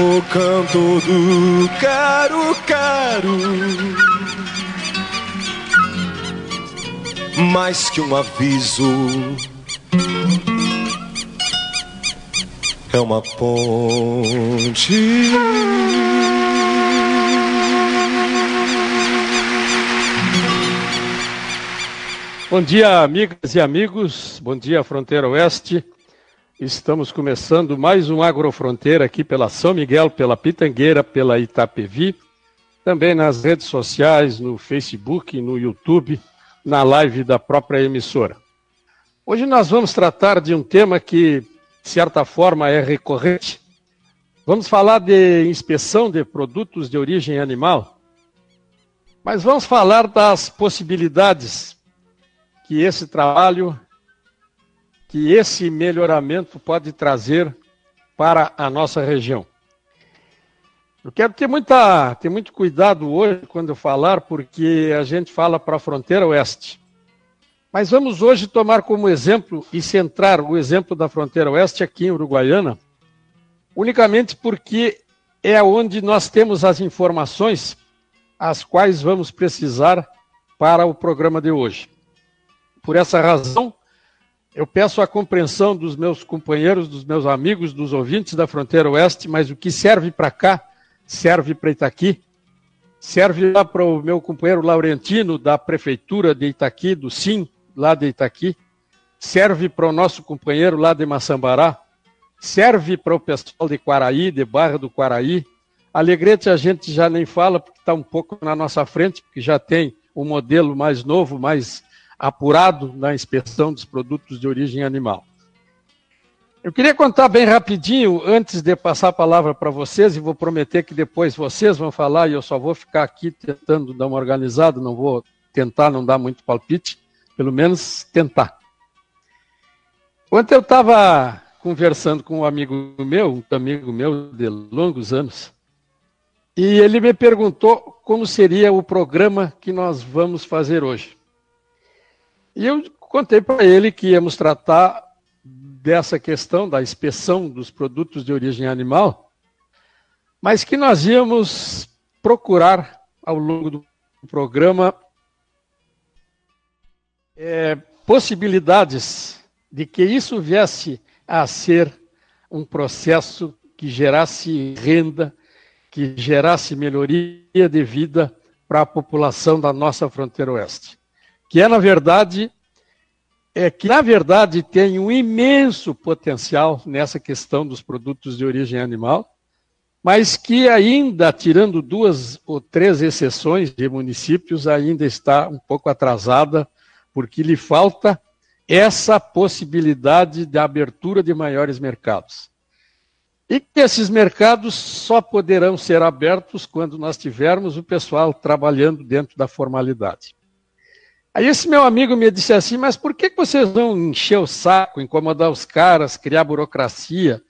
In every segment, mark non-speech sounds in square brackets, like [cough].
O canto do caro caro Mais que um aviso É uma ponte Bom dia, amigas e amigos. Bom dia, Fronteira Oeste. Estamos começando mais um Agrofronteira aqui pela São Miguel, pela Pitangueira, pela Itapevi, também nas redes sociais, no Facebook, no YouTube, na live da própria emissora. Hoje nós vamos tratar de um tema que, de certa forma, é recorrente. Vamos falar de inspeção de produtos de origem animal, mas vamos falar das possibilidades que esse trabalho, que esse melhoramento pode trazer para a nossa região. Eu quero ter, muita, ter muito cuidado hoje quando eu falar, porque a gente fala para a fronteira oeste. Mas vamos hoje tomar como exemplo e centrar o exemplo da fronteira oeste aqui em Uruguaiana, unicamente porque é onde nós temos as informações as quais vamos precisar para o programa de hoje. Por essa razão, eu peço a compreensão dos meus companheiros, dos meus amigos, dos ouvintes da fronteira oeste, mas o que serve para cá, serve para Itaqui, serve lá para o meu companheiro Laurentino, da prefeitura de Itaqui, do SIM, lá de Itaqui, serve para o nosso companheiro lá de Maçambará, serve para o pessoal de Quaraí, de Barra do Quaraí. Alegrete a gente já nem fala, porque está um pouco na nossa frente, porque já tem um modelo mais novo, mais apurado na inspeção dos produtos de origem animal. Eu queria contar bem rapidinho, antes de passar a palavra para vocês, e vou prometer que depois vocês vão falar, e eu só vou ficar aqui tentando dar uma organizada, não vou tentar não dar muito palpite, pelo menos tentar. Ontem eu estava conversando com um amigo meu, um amigo meu de longos anos, e ele me perguntou como seria o programa que nós vamos fazer hoje. E eu contei para ele que íamos tratar dessa questão da inspeção dos produtos de origem animal, mas que nós íamos procurar ao longo do programa é, possibilidades de que isso viesse a ser um processo que gerasse renda, que gerasse melhoria de vida para a população da nossa fronteira oeste que é, na verdade, é que, na verdade, tem um imenso potencial nessa questão dos produtos de origem animal, mas que ainda, tirando duas ou três exceções de municípios, ainda está um pouco atrasada, porque lhe falta essa possibilidade de abertura de maiores mercados. E que esses mercados só poderão ser abertos quando nós tivermos o pessoal trabalhando dentro da formalidade. Aí esse meu amigo me disse assim, mas por que vocês vão encher o saco, incomodar os caras, criar burocracia?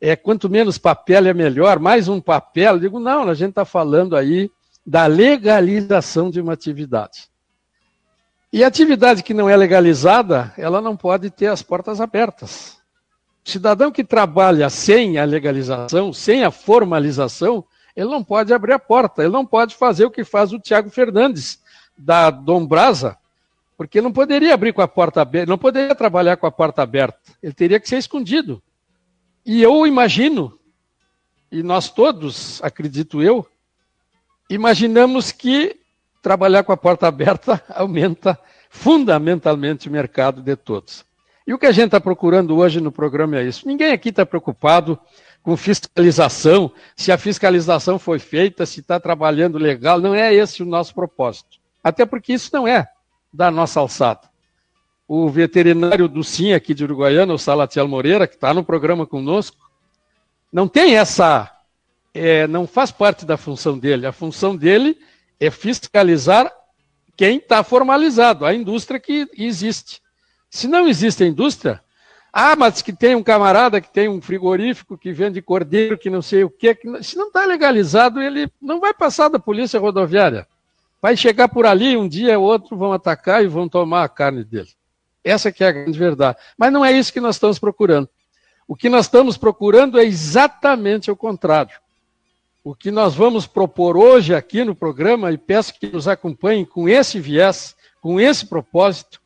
É, quanto menos papel é melhor, mais um papel. Eu digo, não, a gente está falando aí da legalização de uma atividade. E atividade que não é legalizada, ela não pode ter as portas abertas. O cidadão que trabalha sem a legalização, sem a formalização, ele não pode abrir a porta, ele não pode fazer o que faz o Tiago Fernandes, da Dom Brasa, porque não poderia abrir com a porta aberta, não poderia trabalhar com a porta aberta. Ele teria que ser escondido. E eu imagino, e nós todos, acredito eu, imaginamos que trabalhar com a porta aberta [laughs] aumenta fundamentalmente o mercado de todos. E o que a gente está procurando hoje no programa é isso. Ninguém aqui está preocupado com fiscalização, se a fiscalização foi feita, se está trabalhando legal. Não é esse o nosso propósito. Até porque isso não é da nossa alçada. O veterinário do SIM aqui de Uruguaiana, o Salatiel Moreira, que está no programa conosco, não tem essa, é, não faz parte da função dele. A função dele é fiscalizar quem está formalizado, a indústria que existe. Se não existe a indústria, ah, mas que tem um camarada que tem um frigorífico que vende cordeiro, que não sei o quê, que, se não está legalizado, ele não vai passar da polícia rodoviária. Vai chegar por ali, um dia ou outro vão atacar e vão tomar a carne dele. Essa que é a grande verdade. Mas não é isso que nós estamos procurando. O que nós estamos procurando é exatamente o contrário. O que nós vamos propor hoje aqui no programa, e peço que nos acompanhem com esse viés, com esse propósito,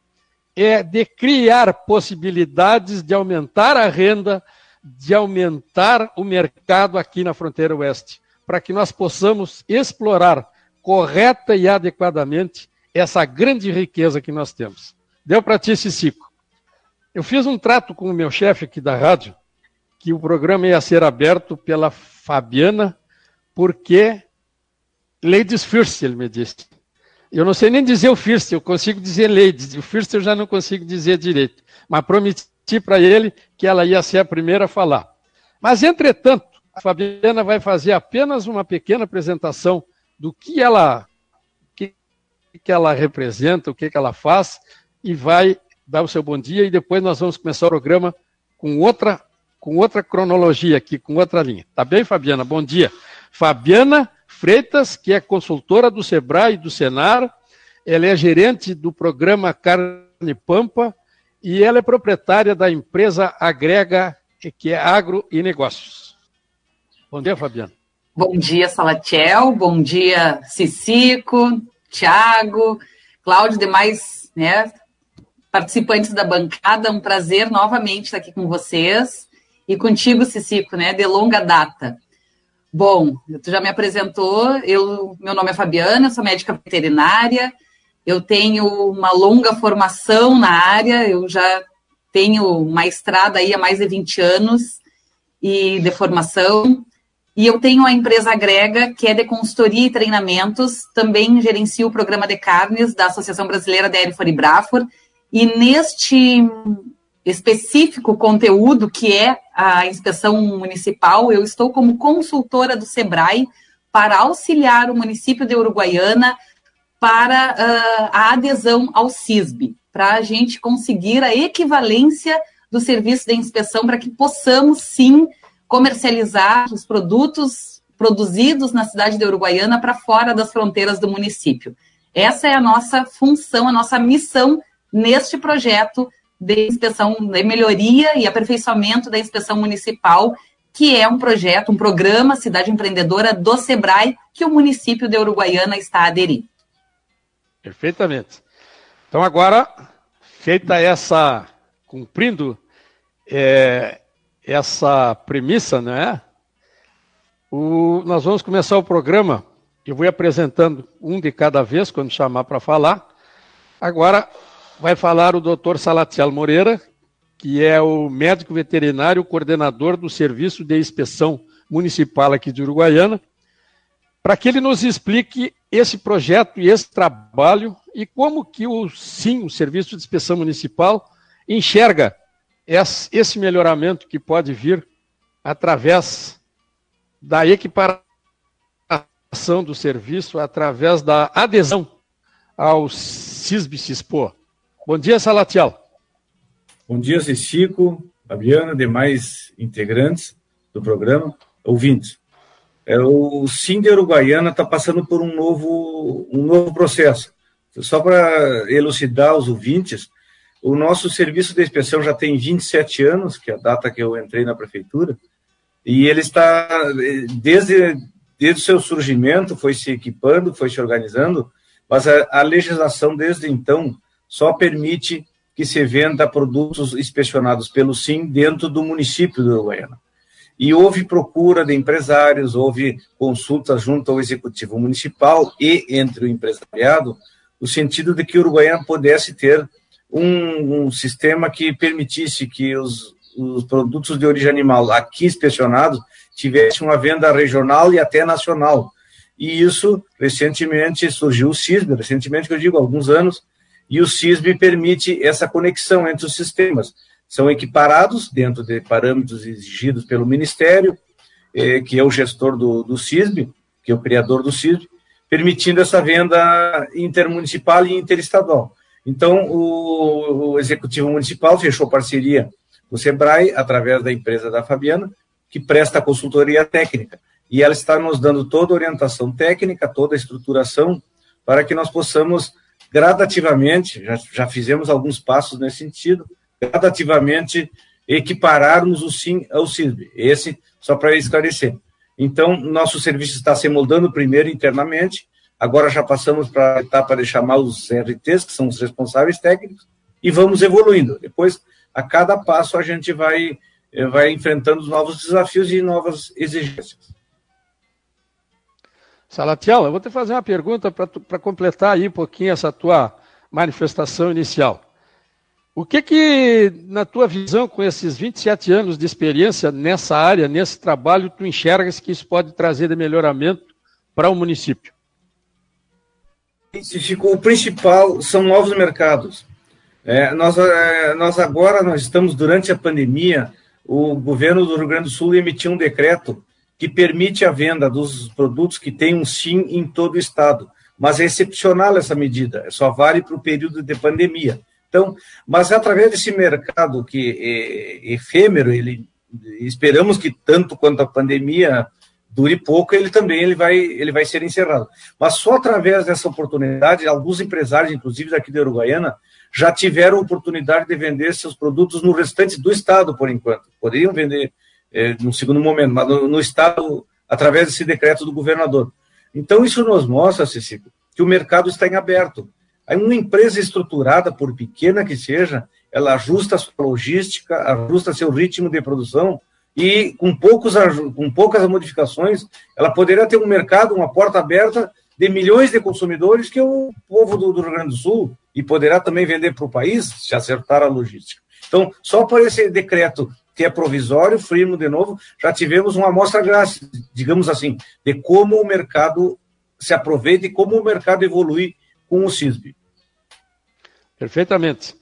é de criar possibilidades de aumentar a renda, de aumentar o mercado aqui na fronteira oeste, para que nós possamos explorar correta e adequadamente essa grande riqueza que nós temos. Deu para ti, Cicico. Eu fiz um trato com o meu chefe aqui da rádio, que o programa ia ser aberto pela Fabiana, porque Ladies First, ele me disse. Eu não sei nem dizer o first, eu consigo dizer ladies. O first eu já não consigo dizer direito. Mas prometi para ele que ela ia ser a primeira a falar. Mas, entretanto, a Fabiana vai fazer apenas uma pequena apresentação do que ela, que, que ela representa, o que, que ela faz, e vai dar o seu bom dia, e depois nós vamos começar o programa com outra, com outra cronologia aqui, com outra linha. Tá bem, Fabiana? Bom dia. Fabiana Freitas, que é consultora do Sebrae e do Senar, ela é gerente do programa Carne Pampa e ela é proprietária da empresa Agrega, que é Agro e Negócios. Bom dia, Fabiana. Bom dia, Salatiel. Bom dia, Cicico, Tiago, Cláudio, demais né, participantes da bancada. Um prazer novamente estar aqui com vocês e contigo, Cicico, né, de longa data. Bom, tu já me apresentou, eu, meu nome é Fabiana, sou médica veterinária, eu tenho uma longa formação na área, eu já tenho uma estrada aí há mais de 20 anos e de formação, e eu tenho a empresa Agrega, que é de consultoria e treinamentos, também gerencio o programa de carnes da Associação Brasileira de e Brafor, e neste específico conteúdo que é a inspeção municipal, eu estou como consultora do SEBRAE para auxiliar o município de Uruguaiana para uh, a adesão ao CISB, para a gente conseguir a equivalência do serviço de inspeção para que possamos sim comercializar os produtos produzidos na cidade de Uruguaiana para fora das fronteiras do município. Essa é a nossa função, a nossa missão neste projeto de inspeção, de melhoria e aperfeiçoamento da inspeção municipal, que é um projeto, um programa Cidade Empreendedora do SEBRAE, que o município de Uruguaiana está a aderir. Perfeitamente. Então, agora, feita essa, cumprindo é, essa premissa, não é? O, nós vamos começar o programa. Eu vou apresentando um de cada vez, quando chamar para falar. Agora, vai falar o doutor Salatiel Moreira, que é o médico veterinário coordenador do Serviço de Inspeção Municipal aqui de Uruguaiana, para que ele nos explique esse projeto e esse trabalho e como que o SIM, o Serviço de Inspeção Municipal, enxerga esse melhoramento que pode vir através da equiparação do serviço, através da adesão ao CISB-CISPO. Bom dia, Salatiel. Bom dia, Chico, Fabiana, demais integrantes do programa, ouvintes. É, o Cinde Uruguaiana está passando por um novo, um novo processo. Só para elucidar os ouvintes, o nosso serviço de inspeção já tem 27 anos, que é a data que eu entrei na prefeitura, e ele está, desde, desde o seu surgimento, foi se equipando, foi se organizando, mas a, a legislação desde então só permite que se venda produtos inspecionados pelo SIM dentro do município do Uruguaiana. E houve procura de empresários, houve consultas junto ao executivo municipal e entre o empresariado, no sentido de que o Uruguaiana pudesse ter um, um sistema que permitisse que os, os produtos de origem animal aqui inspecionados tivessem uma venda regional e até nacional. E isso, recentemente, surgiu o CISB, recentemente, que eu digo, alguns anos, e o CISB permite essa conexão entre os sistemas. São equiparados dentro de parâmetros exigidos pelo Ministério, eh, que é o gestor do, do CISB, que é o criador do CISB, permitindo essa venda intermunicipal e interestadual. Então, o, o Executivo Municipal fechou parceria com o SEBRAE, através da empresa da Fabiana, que presta consultoria técnica. E ela está nos dando toda a orientação técnica, toda a estruturação, para que nós possamos gradativamente, já, já fizemos alguns passos nesse sentido, gradativamente equipararmos o SIM ao CISB. Esse, só para esclarecer. Então, nosso serviço está se moldando primeiro internamente, agora já passamos para a etapa de chamar os RTs, que são os responsáveis técnicos, e vamos evoluindo. Depois, a cada passo, a gente vai, vai enfrentando novos desafios e novas exigências. Salatiel, eu vou te fazer uma pergunta para completar aí um pouquinho essa tua manifestação inicial. O que que, na tua visão, com esses 27 anos de experiência nessa área, nesse trabalho, tu enxergas que isso pode trazer de melhoramento para o município? O principal são novos mercados. É, nós, é, nós agora, nós estamos durante a pandemia, o governo do Rio Grande do Sul emitiu um decreto que permite a venda dos produtos que têm um SIM em todo o estado. Mas é excepcional essa medida, só vale para o período de pandemia. Então, mas através desse mercado que é efêmero, ele esperamos que tanto quanto a pandemia dure pouco, ele também ele vai, ele vai ser encerrado. Mas só através dessa oportunidade, alguns empresários, inclusive daqui da Uruguaiana, já tiveram oportunidade de vender seus produtos no restante do estado, por enquanto. Poderiam vender é, no segundo momento, mas no, no, estado, através desse decreto do governador. Então, isso nos mostra, Cecília, que o mercado está em aberto. Aí uma empresa estruturada, por pequena que seja, ela ajusta a sua logística, ajusta seu ritmo de produção e com, poucos, com poucas modificações, ela poderia ter um mercado, uma porta aberta de milhões de consumidores que é o povo do, do Rio Grande do Sul e poderá também vender para o país se acertar a logística. Então, só por esse decreto que é provisório, firme de novo, já tivemos uma amostra grátis, digamos assim, de como o mercado se aproveita e como o mercado evolui com o CISB. Perfeitamente.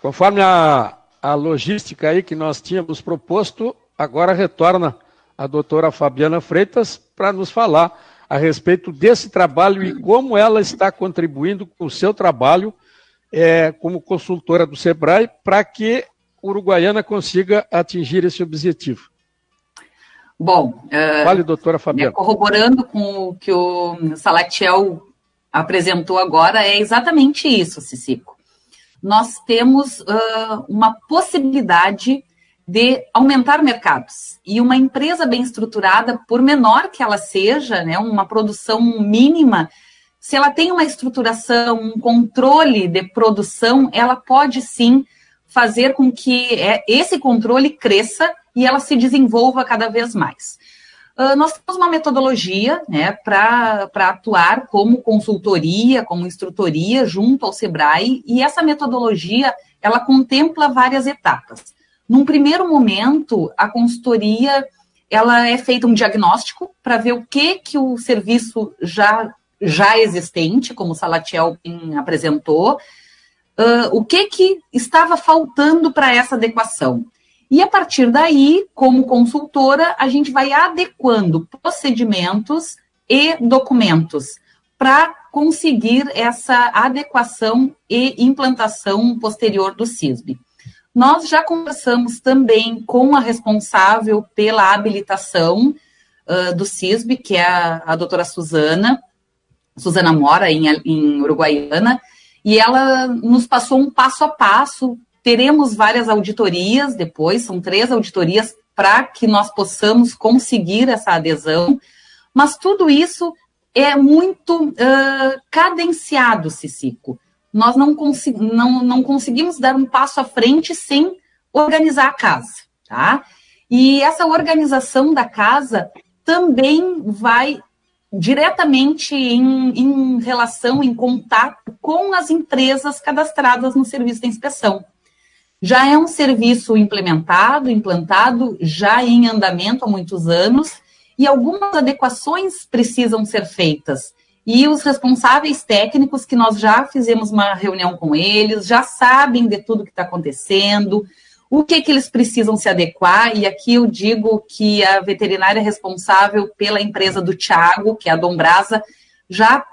Conforme a, a logística aí que nós tínhamos proposto, agora retorna a doutora Fabiana Freitas para nos falar a respeito desse trabalho e como ela está contribuindo com o seu trabalho é, como consultora do SEBRAE para que Uruguaiana consiga atingir esse objetivo. Bom, uh, vale, doutora Fabiana. Né, corroborando com o que o Salatiel apresentou agora, é exatamente isso, Cicico. Nós temos uh, uma possibilidade de aumentar mercados. E uma empresa bem estruturada, por menor que ela seja, né, uma produção mínima, se ela tem uma estruturação, um controle de produção, ela pode sim fazer com que é, esse controle cresça e ela se desenvolva cada vez mais. Uh, nós temos uma metodologia né, para atuar como consultoria, como instrutoria junto ao SEBRAE, e essa metodologia ela contempla várias etapas. Num primeiro momento, a consultoria ela é feita um diagnóstico para ver o que que o serviço já já existente, como o Salatiel apresentou, uh, o que que estava faltando para essa adequação. E a partir daí, como consultora, a gente vai adequando procedimentos e documentos para conseguir essa adequação e implantação posterior do CISB. Nós já conversamos também com a responsável pela habilitação uh, do CISB, que é a, a doutora Suzana, Suzana Mora, em, em Uruguaiana, e ela nos passou um passo a passo. Teremos várias auditorias depois, são três auditorias para que nós possamos conseguir essa adesão, mas tudo isso é muito uh, cadenciado, Cicico nós não, não, não conseguimos dar um passo à frente sem organizar a casa, tá? E essa organização da casa também vai diretamente em, em relação, em contato com as empresas cadastradas no serviço de inspeção. Já é um serviço implementado, implantado, já em andamento há muitos anos, e algumas adequações precisam ser feitas e os responsáveis técnicos, que nós já fizemos uma reunião com eles, já sabem de tudo que está acontecendo, o que, que eles precisam se adequar, e aqui eu digo que a veterinária responsável pela empresa do Tiago, que é a Dombrasa, já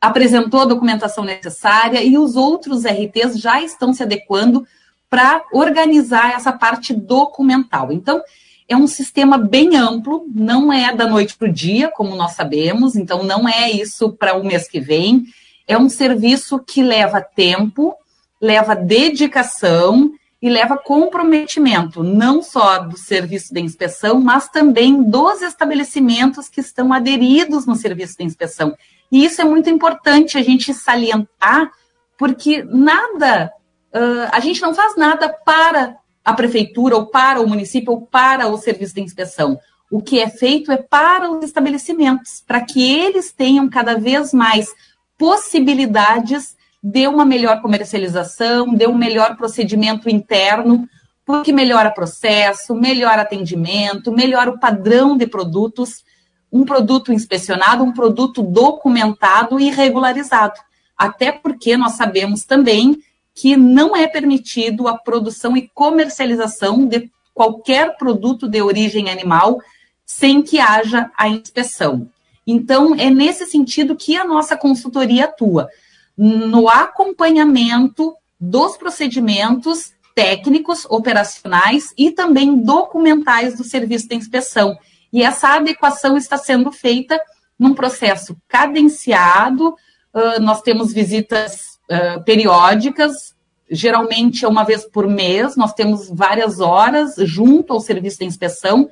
apresentou a documentação necessária e os outros RTs já estão se adequando para organizar essa parte documental. Então, é um sistema bem amplo, não é da noite para o dia, como nós sabemos, então não é isso para o mês que vem. É um serviço que leva tempo, leva dedicação e leva comprometimento, não só do serviço de inspeção, mas também dos estabelecimentos que estão aderidos no serviço de inspeção. E isso é muito importante a gente salientar, porque nada, uh, a gente não faz nada para a prefeitura, ou para o município, ou para o serviço de inspeção. O que é feito é para os estabelecimentos, para que eles tenham cada vez mais possibilidades de uma melhor comercialização, de um melhor procedimento interno, porque melhora processo, melhora atendimento, melhora o padrão de produtos, um produto inspecionado, um produto documentado e regularizado. Até porque nós sabemos também que não é permitido a produção e comercialização de qualquer produto de origem animal sem que haja a inspeção. Então, é nesse sentido que a nossa consultoria atua no acompanhamento dos procedimentos técnicos, operacionais e também documentais do serviço de inspeção. E essa adequação está sendo feita num processo cadenciado. Uh, nós temos visitas periódicas, geralmente é uma vez por mês, nós temos várias horas junto ao serviço de inspeção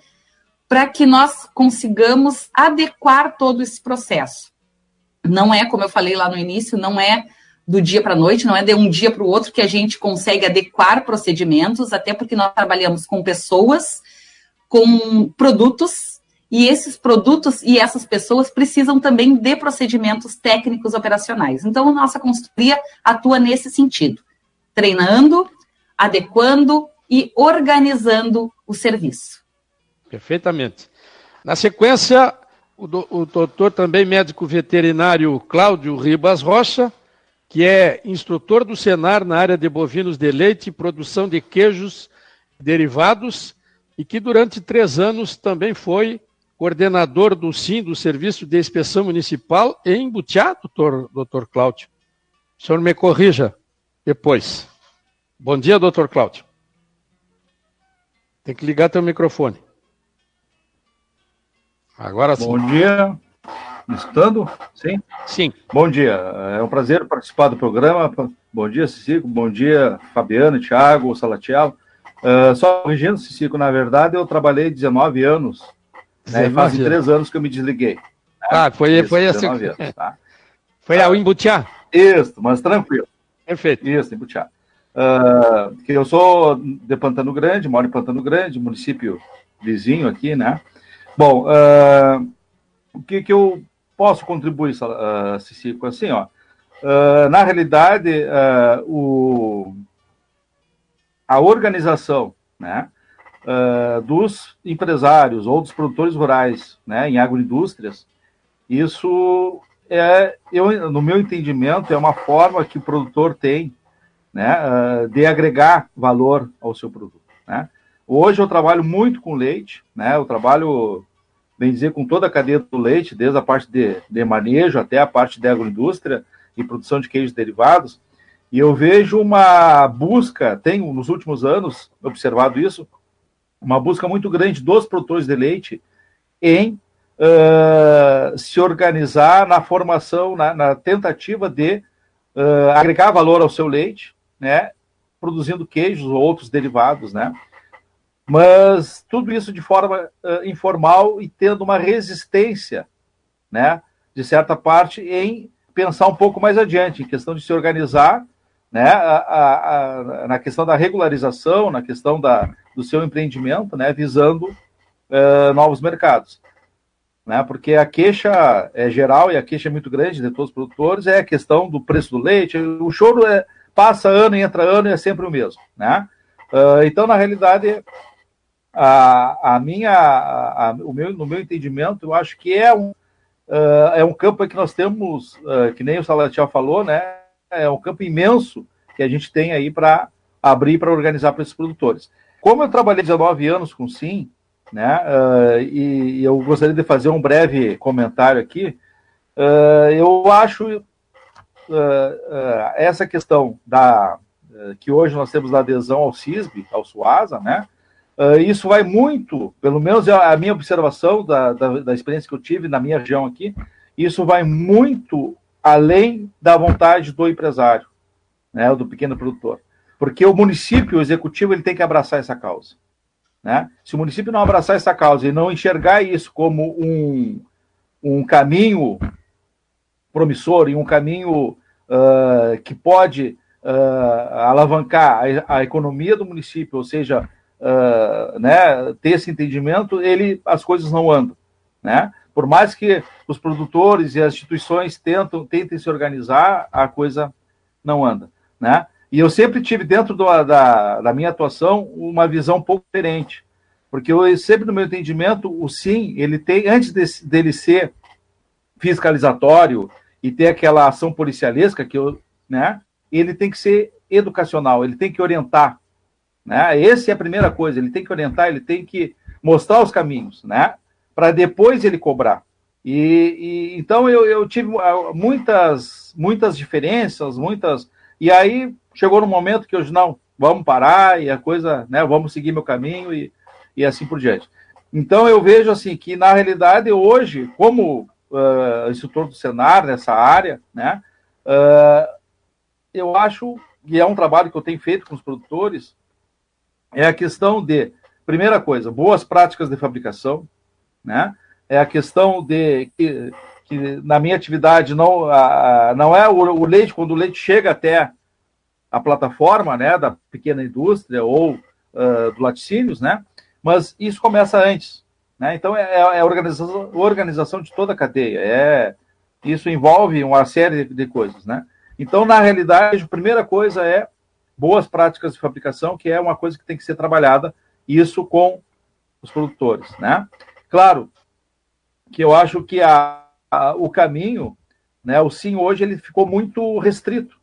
para que nós consigamos adequar todo esse processo. Não é, como eu falei lá no início, não é do dia para a noite, não é de um dia para o outro que a gente consegue adequar procedimentos, até porque nós trabalhamos com pessoas, com produtos, e esses produtos e essas pessoas precisam também de procedimentos técnicos operacionais. Então, nossa consultoria atua nesse sentido, treinando, adequando e organizando o serviço. Perfeitamente. Na sequência, o, do, o doutor também médico veterinário Cláudio Ribas Rocha, que é instrutor do Senar na área de bovinos de leite e produção de queijos derivados, e que durante três anos também foi coordenador do SIM, do Serviço de Inspeção Municipal, em Butiá, doutor, doutor Cláudio. O senhor me corrija depois. Bom dia, doutor Cláudio. Tem que ligar teu microfone. Agora sim. Bom dia. Estando? Sim? Sim. Bom dia. É um prazer participar do programa. Bom dia, Cicico. Bom dia, Fabiano, Thiago, Salatiel. Uh, só corrigindo, Cicico, na verdade, eu trabalhei 19 anos. Né, faz três anos que eu me desliguei. Né? Ah, foi, Isso, foi assim. Anos, tá? [laughs] Foi ao Embutiá? Isso, mas tranquilo. Perfeito. Isso, Embutiá. Uh, que eu sou de Pantano Grande, moro em Pantano Grande, município vizinho aqui, né? Bom, uh, o que, que eu posso contribuir, uh, Cicico? Assim, ó, uh, na realidade, o, a organização né, uh, dos empresários ou dos produtores rurais né, em agroindústrias, isso é, eu, no meu entendimento, é uma forma que o produtor tem né, de agregar valor ao seu produto. Né? Hoje eu trabalho muito com leite, né? Eu trabalho bem dizer, com toda a cadeia do leite, desde a parte de, de manejo até a parte de agroindústria e produção de queijos derivados. E eu vejo uma busca, tenho nos últimos anos observado isso, uma busca muito grande dos produtores de leite em uh, se organizar na formação, na, na tentativa de uh, agregar valor ao seu leite, né, produzindo queijos ou outros derivados, né. Mas tudo isso de forma uh, informal e tendo uma resistência, né, de certa parte, em pensar um pouco mais adiante, em questão de se organizar, né, a, a, a, na questão da regularização, na questão da, do seu empreendimento, né, visando uh, novos mercados. Né, porque a queixa é geral e a queixa é muito grande de todos os produtores, é a questão do preço do leite, o choro é, passa ano e entra ano e é sempre o mesmo. Né? Uh, então, na realidade, a, a minha, a, o meu, no meu entendimento, eu acho que é um, uh, é um campo que nós temos, uh, que nem o Salatiel falou, né? É um campo imenso que a gente tem aí para abrir para organizar para esses produtores. Como eu trabalhei 19 anos com Sim, né? Uh, e, e, eu gostaria de fazer um breve comentário aqui. eu acho essa questão da que hoje nós temos a adesão ao CISB, ao SUASA, né? Uh, isso vai muito, pelo menos a minha observação da, da, da, experiência que eu tive na minha região aqui, isso vai muito além da vontade do empresário, né, do pequeno produtor. Porque o município, o executivo, ele tem que abraçar essa causa. Né? Se o município não abraçar essa causa e não enxergar isso como um, um caminho promissor e um caminho uh, que pode uh, alavancar a, a, economia do município, ou seja, uh, né, ter esse entendimento, ele, as coisas não andam. Né? Por mais que os produtores e as instituições tentam, tentem se organizar, a coisa não anda. Né? E eu sempre tive dentro do, da, da minha atuação uma visão um pouco diferente, porque eu sempre no meu entendimento o sim ele tem antes de, dele ser fiscalizatório e ter aquela ação policialesca que eu, né, ele tem que ser educacional, ele tem que orientar, né? Essa é a primeira coisa, ele tem que orientar, ele tem que mostrar os caminhos, né? Para depois ele cobrar. E, e então eu, eu, tive ah, muitas muitas diferenças, muitas e aí chegou no momento que disse, não, vamos parar e a coisa, né? Vamos seguir meu caminho e, e assim por diante. Então eu vejo assim que na realidade hoje, como uh, instrutor do Senar nessa área, né? Uh, eu acho que é um trabalho que eu tenho feito com os produtores, é a questão de, primeira coisa, boas práticas de fabricação, né? É a questão de que, que na minha atividade não, a, não é o, o, leite, quando o leite chega até a plataforma, né, da pequena indústria ou uh, do laticínios, né? Mas isso começa antes, né? Então, é, é a organização, organização de toda a cadeia. É, isso envolve uma série de, de coisas. Né? Então, na realidade, a primeira coisa é boas práticas de fabricação, que é uma coisa que tem que ser trabalhada, isso com os produtores. Né? Claro que eu acho que a, a, o caminho, né, o sim hoje, ele ficou muito restrito.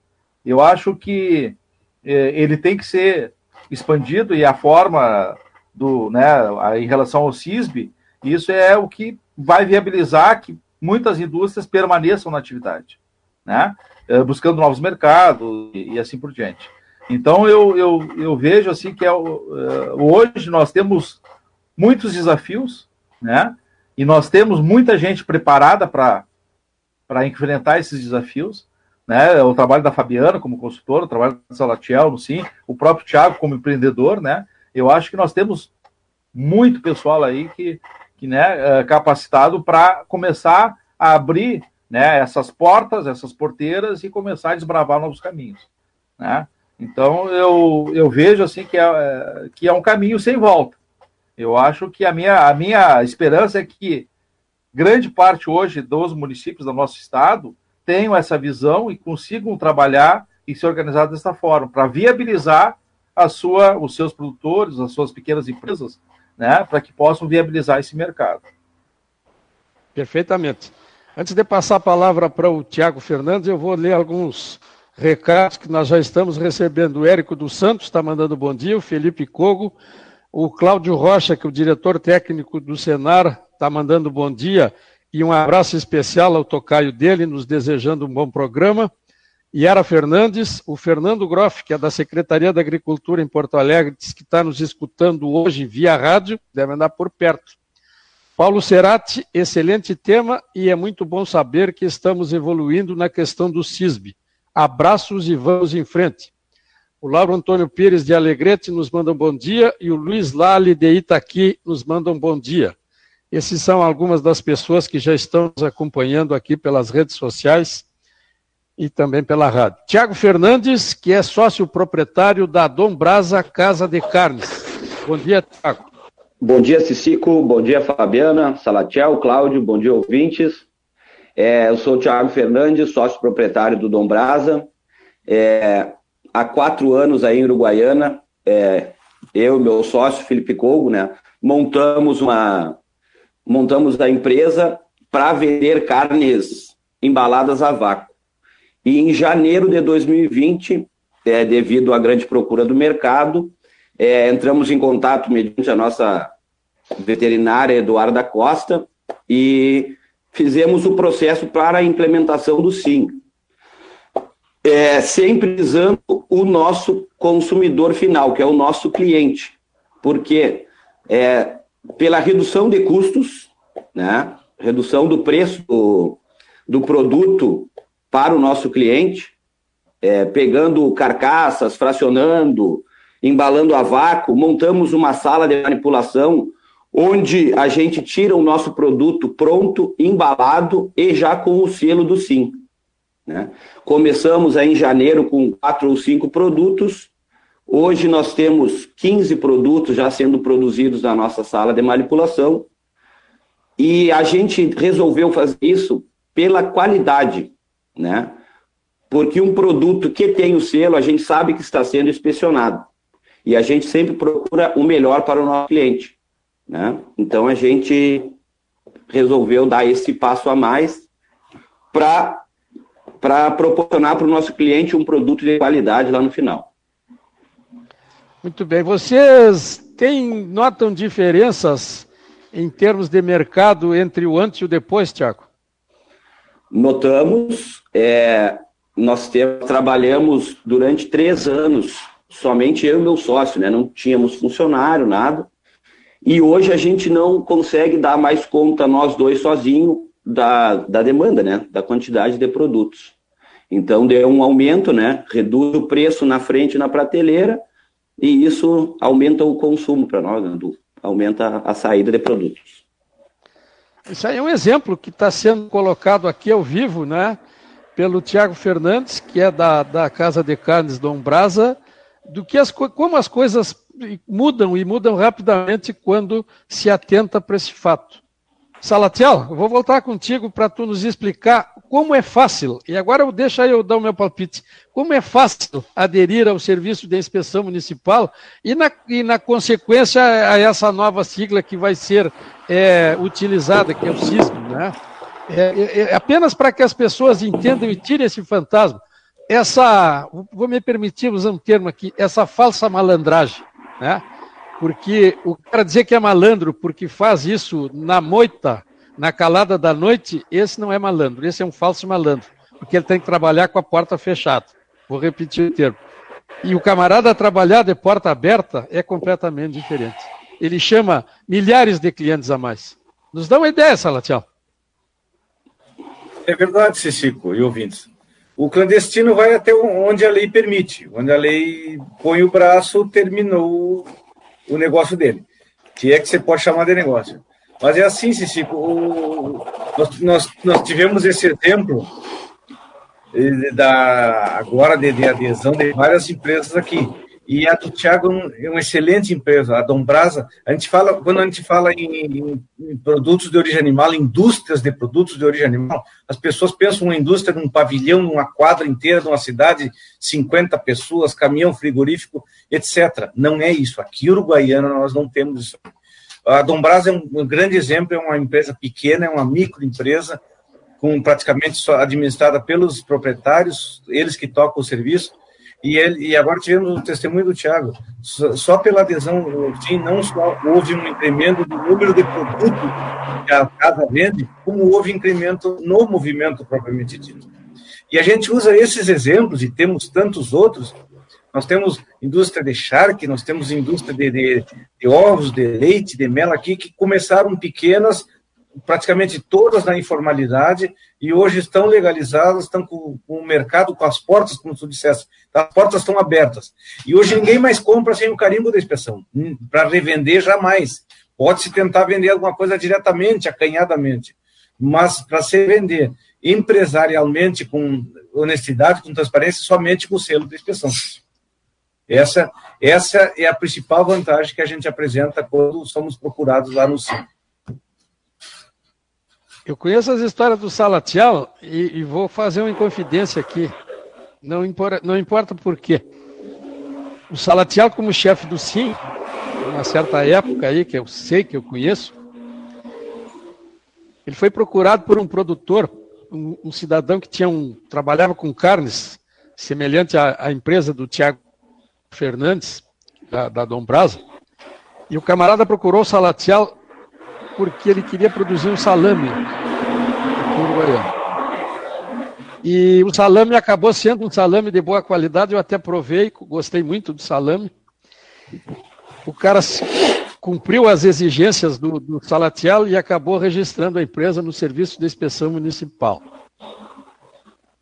Eu acho que eh, ele tem que ser expandido e a forma do, né, em relação ao CISB, isso é o que vai viabilizar que muitas indústrias permaneçam na atividade, né, eh, buscando novos mercados e, assim por diante. Então eu, eu, eu vejo assim que é, uh, hoje nós temos muitos desafios, né? E nós temos muita gente preparada para enfrentar esses desafios, né? O trabalho da Fabiana como consultora, o trabalho da Salatiel Sim, o próprio Thiago como empreendedor, né? eu acho que nós temos muito pessoal aí que, que né, é capacitado para começar a abrir né, essas portas, essas porteiras e começar a desbravar novos caminhos. Né? Então eu, eu vejo assim que é, que é um caminho sem volta. Eu acho que a minha, a minha esperança é que grande parte hoje dos municípios do nosso estado tenham essa visão e consigam trabalhar e se organizar dessa forma, para viabilizar a sua, os seus produtores, as suas pequenas empresas, né, para que possam viabilizar esse mercado. Perfeitamente. Antes de passar a palavra para o Tiago Fernandes, eu vou ler alguns recados que nós já estamos recebendo. O Érico dos Santos está mandando bom dia, o Felipe Cogo, o Cláudio Rocha, que é o diretor técnico do Senar, está mandando bom dia e um abraço especial ao tocaio dele, nos desejando um bom programa. Yara Fernandes, o Fernando Groff, que é da Secretaria da Agricultura em Porto Alegre, diz que está nos escutando hoje via rádio, deve andar por perto. Paulo Cerati, excelente tema e é muito bom saber que estamos evoluindo na questão do CISB. Abraços e vamos em frente. O Lauro Antônio Pires de Alegrete nos manda um bom dia e o Luiz Lali de Itaqui nos manda um bom dia. Esses são algumas das pessoas que já estão nos acompanhando aqui pelas redes sociais e também pela rádio. Tiago Fernandes, que é sócio proprietário da Dom Brasa Casa de Carnes. Bom dia, Tiago. Bom dia, Cicico. Bom dia, Fabiana, Salatiel, Cláudio. Bom dia, ouvintes. É, eu sou o Tiago Fernandes, sócio proprietário do Dom Brasa. É, há quatro anos aí em Uruguaiana, é, eu e meu sócio, Felipe Cogo, né, montamos uma montamos a empresa para vender carnes embaladas a vácuo. E em janeiro de 2020, é, devido à grande procura do mercado, é, entramos em contato mediante a nossa veterinária Eduarda Costa e fizemos o processo para a implementação do SIM. É, sempre visando o nosso consumidor final, que é o nosso cliente, porque é, pela redução de custos, né, redução do preço do, do produto para o nosso cliente, é, pegando carcaças, fracionando, embalando a vácuo, montamos uma sala de manipulação onde a gente tira o nosso produto pronto, embalado e já com o selo do SIM. Né? Começamos aí em janeiro com quatro ou cinco produtos. Hoje nós temos 15 produtos já sendo produzidos na nossa sala de manipulação. E a gente resolveu fazer isso pela qualidade, né? Porque um produto que tem o selo, a gente sabe que está sendo inspecionado. E a gente sempre procura o melhor para o nosso cliente. Né? Então a gente resolveu dar esse passo a mais para proporcionar para o nosso cliente um produto de qualidade lá no final. Muito bem. Vocês têm, notam diferenças em termos de mercado entre o antes e o depois, Tiago? Notamos. É, nós temos, trabalhamos durante três anos, somente eu e meu sócio, né? Não tínhamos funcionário, nada. E hoje a gente não consegue dar mais conta, nós dois sozinhos, da, da demanda, né? Da quantidade de produtos. Então deu um aumento, né? Reduz o preço na frente na prateleira e isso aumenta o consumo para nós, né? aumenta a saída de produtos. Isso aí é um exemplo que está sendo colocado aqui ao vivo, né? Pelo Tiago Fernandes, que é da, da Casa de Carnes Dom Brasa, do que as, como as coisas mudam e mudam rapidamente quando se atenta para esse fato. Salatiel, vou voltar contigo para tu nos explicar como é fácil, e agora aí eu dar o meu palpite, como é fácil aderir ao serviço de inspeção municipal e na, e na consequência a essa nova sigla que vai ser é, utilizada, que é o CISM, né? É, é, é apenas para que as pessoas entendam e tirem esse fantasma. Essa, vou me permitir usar um termo aqui, essa falsa malandragem né? Porque o cara dizer que é malandro porque faz isso na moita, na calada da noite, esse não é malandro, esse é um falso malandro, porque ele tem que trabalhar com a porta fechada. Vou repetir o termo. E o camarada trabalhar de porta aberta é completamente diferente. Ele chama milhares de clientes a mais. Nos dá uma ideia, Salatiel. É verdade, Cicico e ouvintes. O clandestino vai até onde a lei permite, onde a lei põe o braço, terminou o negócio dele, que é que você pode chamar de negócio. Mas é assim, Cicico, o, nós, nós, nós tivemos esse exemplo eh, da, agora de, de adesão de várias empresas aqui. E a do Thiago é uma excelente empresa, a Dombrasa. A gente fala, quando a gente fala em, em, em, produtos de origem animal, indústrias de produtos de origem animal, as pessoas pensam uma indústria num pavilhão, numa quadra inteira de uma cidade, 50 pessoas, caminhão frigorífico, etc. Não é isso. Aqui, Uruguaiana, nós não temos isso. A Dombrasa é um, um grande exemplo, é uma empresa pequena, é uma microempresa, com praticamente só administrada pelos proprietários, eles que tocam o serviço e, ele, e agora tivemos o testemunho do Tiago. Só, só, pela adesão, sim, não só houve um incremento do número de produtos que a casa vende, como houve incremento no movimento propriamente dito. E a gente usa esses exemplos, e temos tantos outros. Nós temos indústria de charque, nós temos indústria de, de, de ovos, de leite, de mel aqui, que começaram pequenas, praticamente todas na informalidade e hoje estão legalizadas, estão com, com, o mercado, com as portas, como tu disseste, as portas estão abertas. E hoje ninguém mais compra sem o carimbo da inspeção. Hum, Para revender, jamais. Pode-se tentar vender alguma coisa diretamente, acanhadamente, mas para se vender empresarialmente, com honestidade, com transparência, somente com o selo da inspeção. Essa, essa é a principal vantagem que a gente apresenta quando somos procurados lá no CIM. Eu conheço as histórias do Salatiel e, e vou fazer uma inconfidência aqui. Não importa, não importa por quê. O Salatiel, como chefe do SIM, uma certa época aí, que eu sei, que eu conheço, ele foi procurado por um produtor, um, um cidadão que tinha um, trabalhava com carnes, semelhante à, à empresa do Tiago Fernandes, da, da Dom Brasa, e o camarada procurou o Salatiel porque ele queria produzir um salame uruguaiano. E o salame acabou sendo um salame de boa qualidade, eu até provei, gostei muito do salame. O cara cumpriu as exigências do, do Salatiel e acabou registrando a empresa no serviço de inspeção municipal.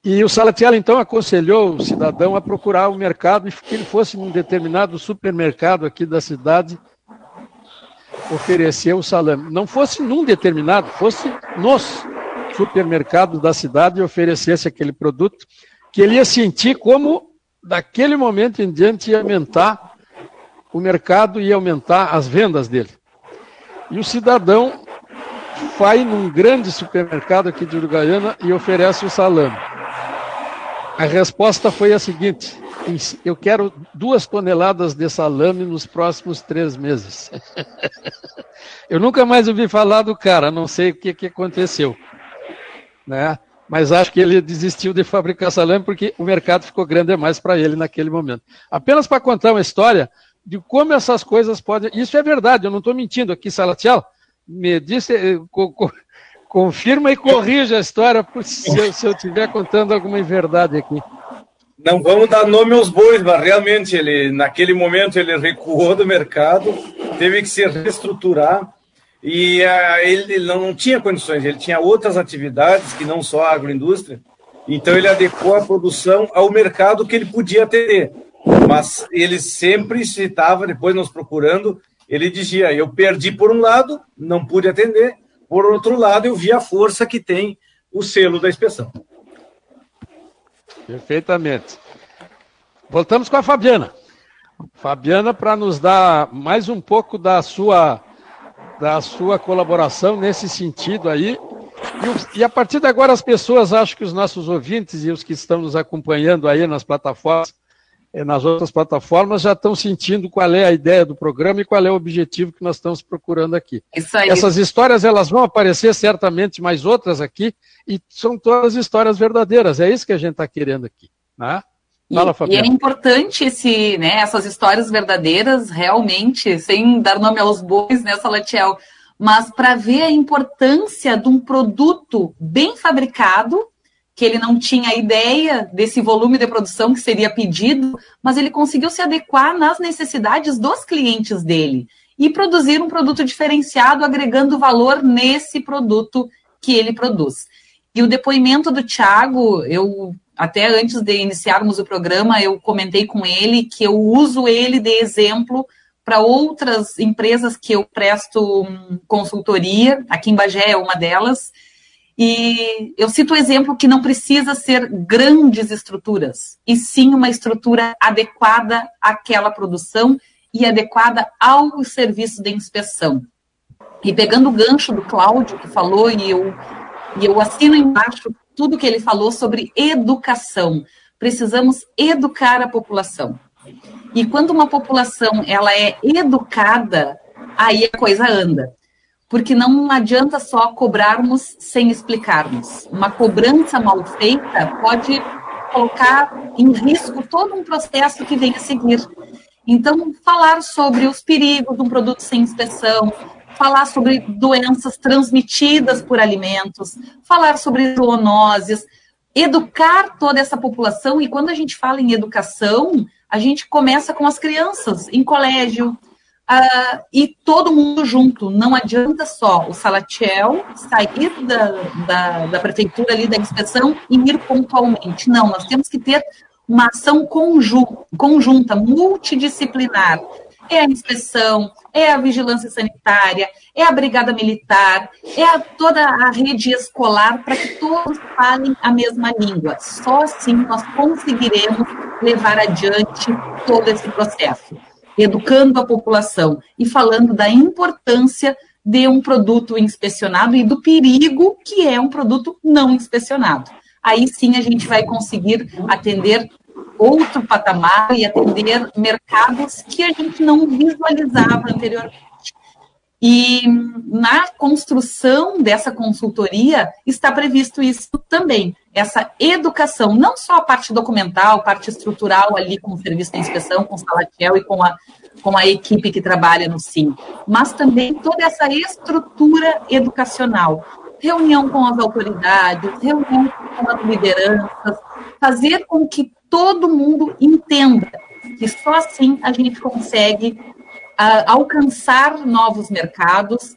E o Salatiel, então, aconselhou o cidadão a procurar o mercado e que ele fosse num determinado supermercado aqui da cidade oferecer o salame. Não fosse num determinado, fosse nos supermercados da cidade e oferecesse aquele produto, que ele ia sentir como, daquele momento em diante, ia aumentar o mercado e aumentar as vendas dele. E o cidadão vai num grande supermercado aqui de Uruguaiana e oferece o salame. A resposta foi a seguinte: eu quero duas toneladas de salame nos próximos três meses. [laughs] eu nunca mais ouvi falar do cara, não sei o que, que aconteceu. Né? Mas acho que ele desistiu de fabricar salame porque o mercado ficou grande demais para ele naquele momento. Apenas para contar uma história de como essas coisas podem. Isso é verdade, eu não estou mentindo aqui, Salatiel. Me disse, eh, confirma e corrija a história se eu, se eu estiver contando alguma inverdade aqui. Não vamos dar nome aos bois, mas realmente ele, naquele momento, ele recuou do mercado, teve que se reestruturar e uh, ele não tinha condições, ele tinha outras atividades que não só a agroindústria, então ele adequou a produção ao mercado que ele podia ter. Mas ele sempre citava, depois nos procurando, ele dizia: Eu perdi por um lado, não pude atender, por outro lado, eu vi a força que tem o selo da inspeção. Perfeitamente. Voltamos com a Fabiana. Fabiana, para nos dar mais um pouco da sua, da sua colaboração nesse sentido aí. E, e a partir de agora, as pessoas, acho que os nossos ouvintes e os que estão nos acompanhando aí nas plataformas, nas outras plataformas já estão sentindo qual é a ideia do programa e qual é o objetivo que nós estamos procurando aqui. Essas histórias elas vão aparecer certamente mais outras aqui e são todas histórias verdadeiras. É isso que a gente está querendo aqui, né? Fala, e, e, é importante esse, né, essas histórias verdadeiras, realmente, sem dar nome aos bois, né, Salatiel, mas para ver a importância de um produto bem fabricado que ele não tinha ideia desse volume de produção que seria pedido, mas ele conseguiu se adequar nas necessidades dos clientes dele e produzir um produto diferenciado, agregando valor nesse produto que ele produz. E o depoimento do Tiago, eu até antes de iniciarmos o programa, eu comentei com ele que eu uso ele de exemplo para outras empresas que eu presto hum, consultoria, aqui em Bagé é uma delas, e eu cito o exemplo que não precisa ser grandes estruturas, e sim uma estrutura adequada àquela produção e adequada ao serviço de inspeção. E pegando o gancho do Cláudio, que falou, e eu, e eu assino embaixo tudo que ele falou sobre educação. Precisamos educar a população. E quando uma população ela é educada, aí a coisa anda porque não adianta só cobrarmos sem explicarmos. Uma cobrança mal feita pode colocar em risco todo um processo que vem a seguir. Então, falar sobre os perigos de um produto sem inspeção, falar sobre doenças transmitidas por alimentos, falar sobre zoonoses, educar toda essa população. E quando a gente fala em educação, a gente começa com as crianças, em colégio, Uh, e todo mundo junto. Não adianta só o Salatiel sair da, da, da, prefeitura ali da inspeção e ir pontualmente. Não, nós temos que ter uma ação conjunta, multidisciplinar. É a inspeção, é a vigilância sanitária, é a brigada militar, é a, toda a rede escolar para que todos falem a mesma língua. Só assim nós conseguiremos levar adiante todo esse processo educando a população e falando da importância de um produto inspecionado e do perigo que é um produto não inspecionado. Aí sim a gente vai conseguir atender outro patamar e atender mercados que a gente não visualizava anteriormente. E na construção dessa consultoria está previsto isso também, essa educação, não só a parte documental, parte estrutural ali com o serviço de inspeção, com o Salatiel e com a, com a equipe que trabalha no SIM, mas também toda essa estrutura educacional, reunião com as autoridades, reunião com as lideranças, fazer com que todo mundo entenda que só assim a gente consegue alcançar novos mercados,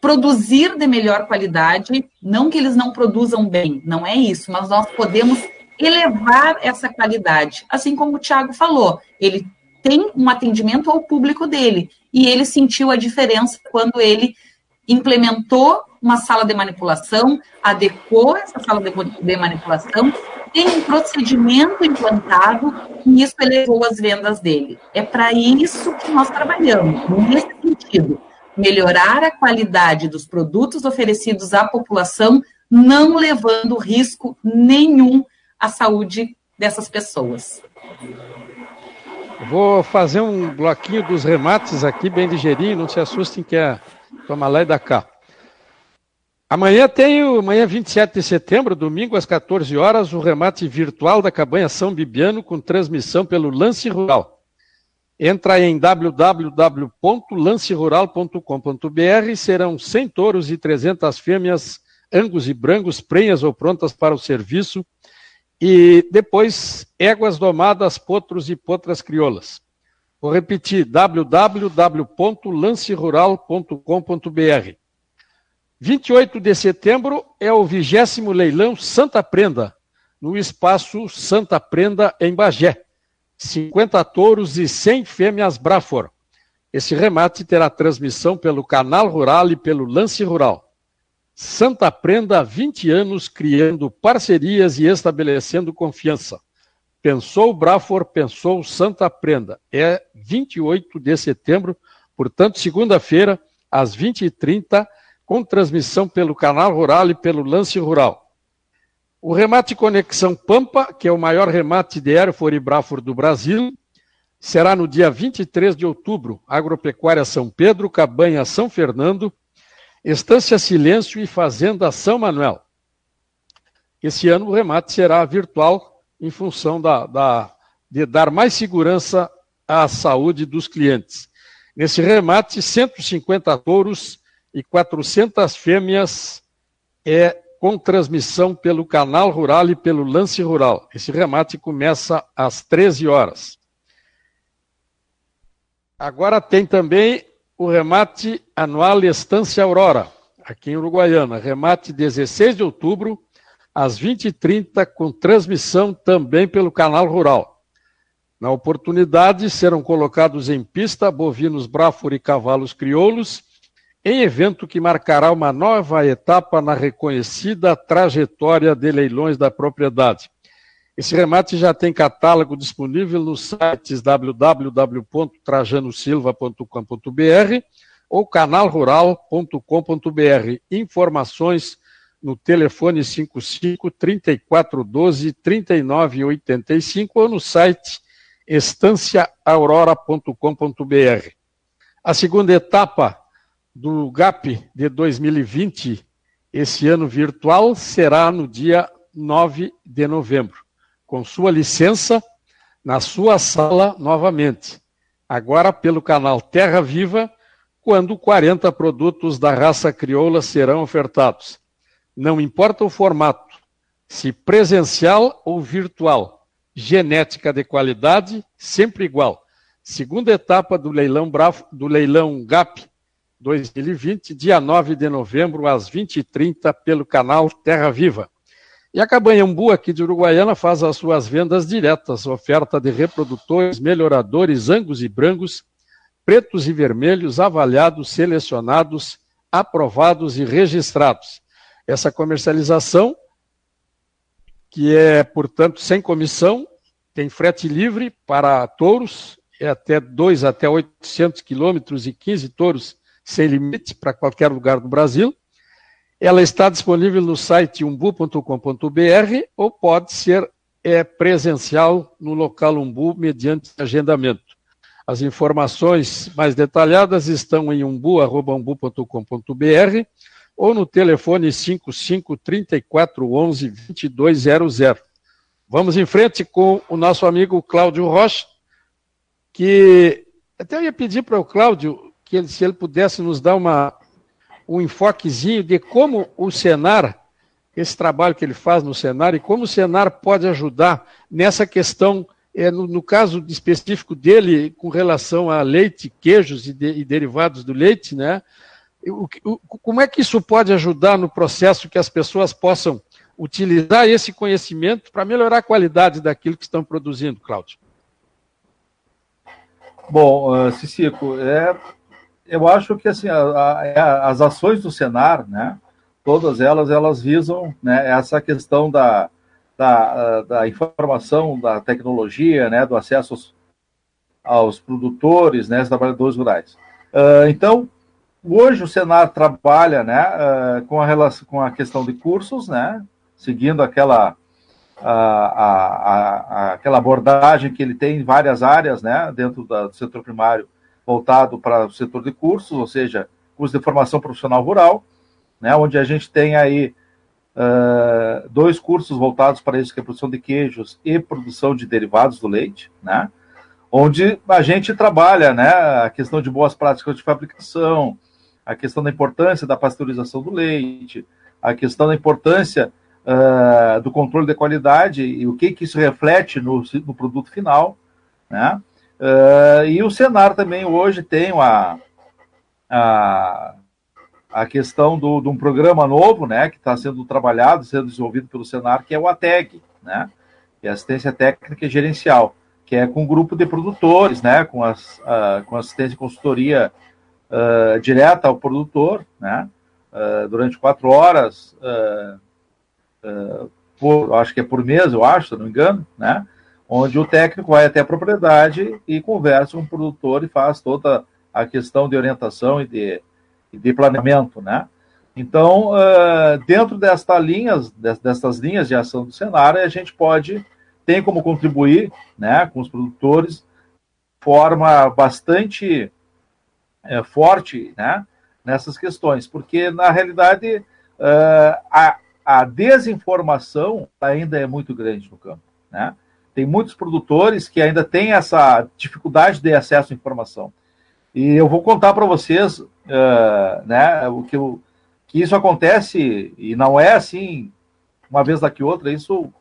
produzir de melhor qualidade, não que eles não produzam bem, não é isso, mas nós podemos elevar essa qualidade. Assim como o Tiago falou, ele tem um atendimento ao público dele e ele sentiu a diferença quando ele implementou uma sala de manipulação, adequou essa sala de, de manipulação, tem um procedimento implantado e isso elevou as vendas dele. É para isso que nós trabalhamos, nesse sentido melhorar a qualidade dos produtos oferecidos à população, não levando risco nenhum à saúde dessas pessoas. Vou fazer um bloquinho dos remates aqui, bem ligeirinho, não se assustem que é toma lá e da cá. Amanhã tem o amanhã 27 de setembro, domingo às 14 horas, o remate virtual da cabanha São Bibiano com transmissão pelo Lance Rural. Entra em www.lancerural.com.br serão 100 touros e 300 fêmeas, angus e brangos, prenhas ou prontas para o serviço. E depois, éguas domadas, potros e potras crioulas. Vou repetir, www.lancerural.com.br. 28 de setembro é o vigésimo leilão Santa Prenda, no espaço Santa Prenda, em Bagé. 50 touros e 100 fêmeas Brafor. Esse remate terá transmissão pelo Canal Rural e pelo Lance Rural. Santa Prenda há 20 anos criando parcerias e estabelecendo confiança. Pensou Brafor, pensou Santa Prenda. É 28 de setembro, portanto, segunda-feira, às 20h30, com transmissão pelo Canal Rural e pelo Lance Rural. O remate Conexão Pampa, que é o maior remate de Erfor e do Brasil, será no dia 23 de outubro. Agropecuária São Pedro, Cabanha São Fernando, Estância Silêncio e Fazenda São Manuel. Esse ano o remate será virtual em função da, da, de dar mais segurança à saúde dos clientes. Nesse remate, 150 touros e 400 fêmeas é com transmissão pelo Canal Rural e pelo Lance Rural. Esse remate começa às 13 horas. Agora tem também o remate anual Estância Aurora, aqui em Uruguaiana. Remate 16 de outubro, às 20h30, com transmissão também pelo Canal Rural. Na oportunidade, serão colocados em pista bovinos Brafor e cavalos crioulos em evento que marcará uma nova etapa na reconhecida trajetória de leilões da propriedade. Esse remate já tem catálogo disponível nos sites www.trajanosilva.com.br ou canalrural.com.br. Informações no telefone 55 3412 3985 ou no site estanciaaurora.com.br. A segunda etapa do GAP de 2020, esse ano virtual, será no dia 9 de novembro, com sua licença, na sua sala novamente. Agora pelo canal Terra Viva, quando 40 produtos da raça crioula serão ofertados. Não importa o formato, se presencial ou virtual, genética de qualidade, sempre igual. Segunda etapa do leilão, do leilão GAP 2020, dia 9 de novembro, às 20h30, pelo canal Terra Viva. E a Cabanhambu, aqui de Uruguaiana, faz as suas vendas diretas, oferta de reprodutores, melhoradores, angus e brancos, pretos e vermelhos, avaliados, selecionados, aprovados e registrados. Essa comercialização, que é, portanto, sem comissão, tem frete livre para touros, é até 2 até 800 quilômetros e 15 touros sem limite para qualquer lugar do Brasil. Ela está disponível no site umbu.com.br ou pode ser é, presencial no local Umbu mediante agendamento. As informações mais detalhadas estão em umbu.umbu.com.br ou no telefone 55 34 11 2200. Vamos em frente com o nosso amigo Cláudio Rocha, que até eu ia pedir para o Cláudio ele, se ele pudesse nos dar uma, um enfoquezinho de como o Senar, esse trabalho que ele faz no Senar, e como o Senar pode ajudar nessa questão, é, no, no caso específico dele, com relação a leite, queijos e, de, e derivados do leite, né? o, o, como é que isso pode ajudar no processo que as pessoas possam utilizar esse conhecimento para melhorar a qualidade daquilo que estão produzindo, Cláudio? Bom, uh, Cicico, é, eu acho que assim, a, a, é, as ações do Senar, né, todas elas, elas visam né, essa questão da, da, da informação, da tecnologia, né, do acesso aos, aos produtores, né, aos trabalhadores rurais. Uh, então, hoje o Senar trabalha né, uh, com, a relação, com a questão de cursos, né, seguindo aquela a, a, a, aquela abordagem que ele tem em várias áreas, né, dentro da, do setor primário, voltado para o setor de cursos, ou seja, curso de formação profissional rural, né, onde a gente tem aí uh, dois cursos voltados para isso, que é produção de queijos e produção de derivados do leite, né, onde a gente trabalha, né, a questão de boas práticas de fabricação, a questão da importância da pasteurização do leite, a questão da importância uh, do controle da qualidade e o que, que isso reflete no, no produto final, né? Uh, e o Senar também hoje tem a, a, a questão do, de um programa novo, né, que está sendo trabalhado, sendo desenvolvido pelo Senar, que é o ATEG, né, que é Assistência Técnica e Gerencial, que é com um grupo de produtores, né, com, as, uh, com assistência e consultoria uh, direta ao produtor, né, durante quatro horas, por, acho que é por mês, eu acho, se não me engano, né? Onde o técnico vai até a propriedade e conversa com o produtor e faz toda a questão de orientação e de, de planeamento, né? Então, uh, dentro desta linhas, dessas linhas de ação do cenário, a gente pode, tem como contribuir né, com os produtores de forma bastante é, forte né, nessas questões, porque, na realidade, uh, a, a desinformação ainda é muito grande no campo. Né? Tem muitos produtores que ainda têm essa dificuldade de acesso à informação. E eu vou contar para vocês uh, né, o que, que isso acontece, e não é assim, uma vez daqui outra, isso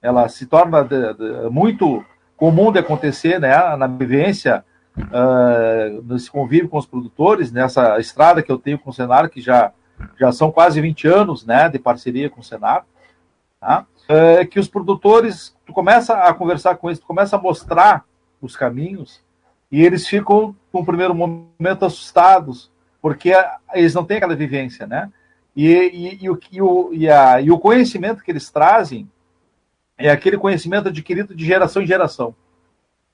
ela se torna de, de, muito comum de acontecer né, na vivência, uh, nesse convívio com os produtores, nessa estrada que eu tenho com o Senar, que já já são quase 20 anos né, de parceria com o Senar, tá? É, que os produtores, tu começa a conversar com eles, tu começa a mostrar os caminhos, e eles ficam, no primeiro momento, assustados, porque eles não têm aquela vivência, né? E, e, e, o, e, o, e, a, e o conhecimento que eles trazem é aquele conhecimento adquirido de geração em geração.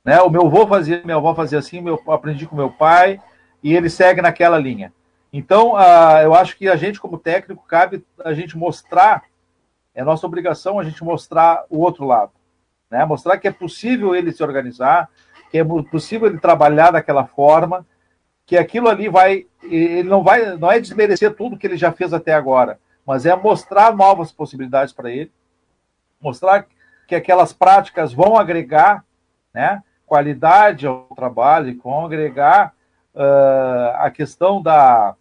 Né? O meu avô fazia, minha avó fazia assim, meu, aprendi com meu pai, e ele segue naquela linha. Então, uh, eu acho que a gente, como técnico, cabe a gente mostrar, é nossa obrigação a gente mostrar o outro lado. Né? Mostrar que é possível ele se organizar, que é possível ele trabalhar daquela forma, que aquilo ali vai, ele não vai, não é desmerecer tudo que ele já fez até agora, mas é mostrar novas possibilidades para ele, mostrar que aquelas práticas vão agregar, né, qualidade ao trabalho, vão agregar uh, a questão da,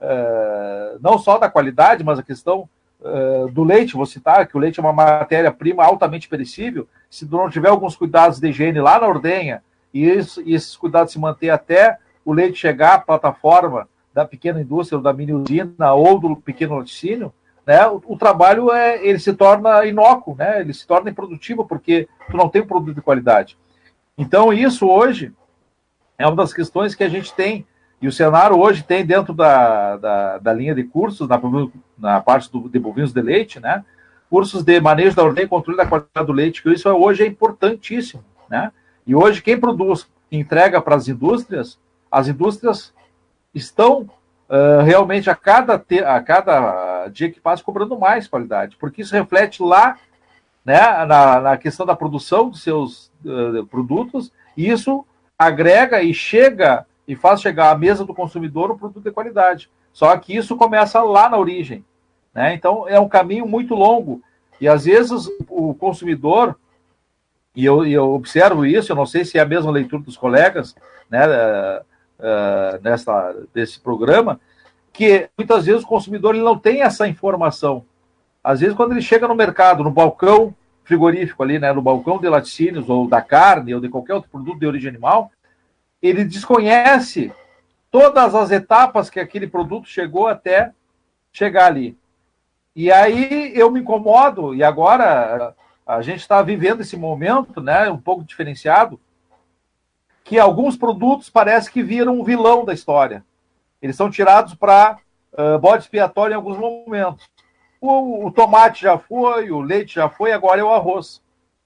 é, não só da qualidade, mas a questão é, do leite, vou citar, que o leite é uma matéria-prima altamente perecível, se não tiver alguns cuidados de higiene lá na ordenha, e, isso, e esses cuidados se manter até o leite chegar à plataforma da pequena indústria, da mini usina ou do pequeno laticínio, né, o, o, trabalho é, ele se torna inócuo, né, ele se torna improdutivo, porque tu não tem produto de qualidade. Então, isso hoje é uma das questões que a gente tem e o Senaro hoje tem dentro da, da, da linha de cursos, na, na parte do, de bovinos de leite, né? Cursos de manejo da ordem e controle da qualidade do leite, que isso hoje é importantíssimo, né? E hoje quem produz, entrega para as indústrias, as indústrias estão uh, realmente a cada, te, a cada dia que passa cobrando mais qualidade, porque isso reflete lá né, na, na questão da produção dos seus uh, produtos, e isso agrega e chega e faz chegar à mesa do consumidor um produto de qualidade. Só que isso começa lá na origem. Né? Então, é um caminho muito longo. E às vezes o consumidor, e eu, eu observo isso, eu não sei se é a mesma leitura dos colegas né, uh, nessa, desse programa, que muitas vezes o consumidor ele não tem essa informação. Às vezes, quando ele chega no mercado, no balcão frigorífico ali, né, no balcão de laticínios, ou da carne, ou de qualquer outro produto de origem animal, ele desconhece todas as etapas que aquele produto chegou até chegar ali. E aí eu me incomodo, e agora a gente está vivendo esse momento, né, um pouco diferenciado, que alguns produtos parece que viram um vilão da história. Eles são tirados para uh, bode expiatório em alguns momentos. O, o, tomate já foi, o leite já foi, agora é o arroz.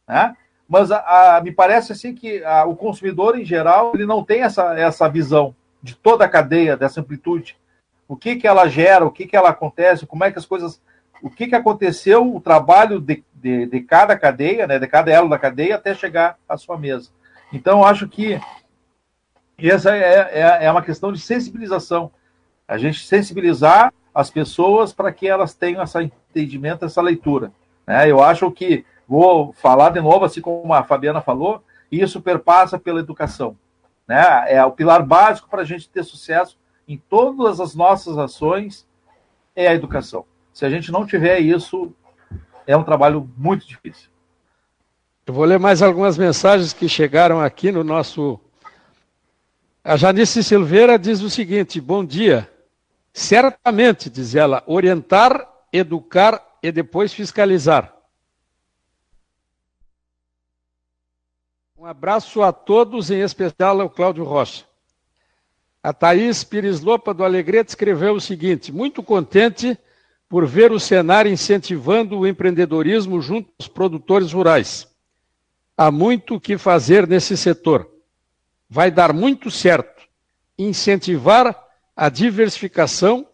Né? Mas a, a, me parece assim que a, o consumidor, em geral, ele não tem essa, essa visão de toda a cadeia, dessa amplitude. O que, que ela gera, o que, que ela acontece, como é que as coisas. O que, que aconteceu, o trabalho de, de, de cada cadeia, né, de cada elo da cadeia, até chegar à sua mesa. Então, acho que essa é, é, é uma questão de sensibilização. A gente sensibilizar as pessoas para que elas tenham esse entendimento, essa leitura. Né? Eu acho que, vou falar de novo, assim como a Fabiana falou, isso perpassa pela educação. Né? É o pilar básico para a gente ter sucesso em todas as nossas ações é a educação. Se a gente não tiver isso, é um trabalho muito difícil. Eu vou ler mais algumas mensagens que chegaram aqui no nosso. A Janice Silveira diz o seguinte: Bom dia. Certamente, diz ela, orientar, educar e depois fiscalizar. Um abraço a todos, em especial ao Cláudio Rocha. A Thaís Pires Lopa do Alegrete escreveu o seguinte: Muito contente por ver o Senar incentivando o empreendedorismo junto aos produtores rurais. Há muito o que fazer nesse setor. Vai dar muito certo. Incentivar a diversificação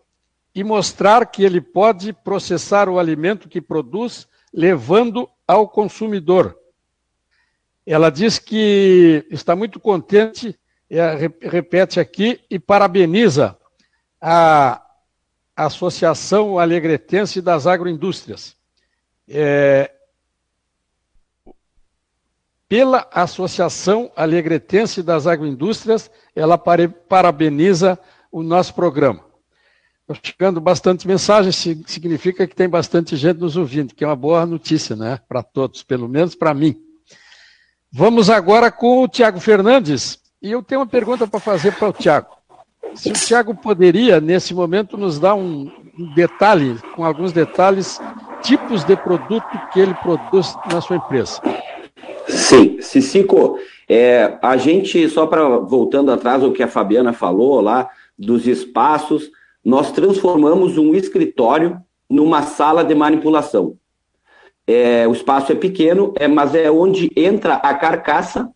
e mostrar que ele pode processar o alimento que produz, levando ao consumidor. Ela diz que está muito contente, repete aqui, e parabeniza a Associação Alegretense das Agroindústrias. É, pela Associação Alegretense das Agroindústrias, ela parabeniza o nosso programa. chegando bastante mensagem, significa que tem bastante gente nos ouvindo, que é uma boa notícia, né? Para todos, pelo menos para mim. Vamos agora com o Tiago Fernandes. E eu tenho uma pergunta para fazer para o Tiago. Se o Tiago poderia, nesse momento, nos dar um, detalhe, com alguns detalhes, tipos de produto que ele produz na sua empresa. Sim, Cicico, é, a gente, só para voltando atrás o que a Fabiana falou lá, dos espaços, nós transformamos um escritório numa sala de manipulação. É, o espaço é pequeno, é, mas é onde entra a carcaça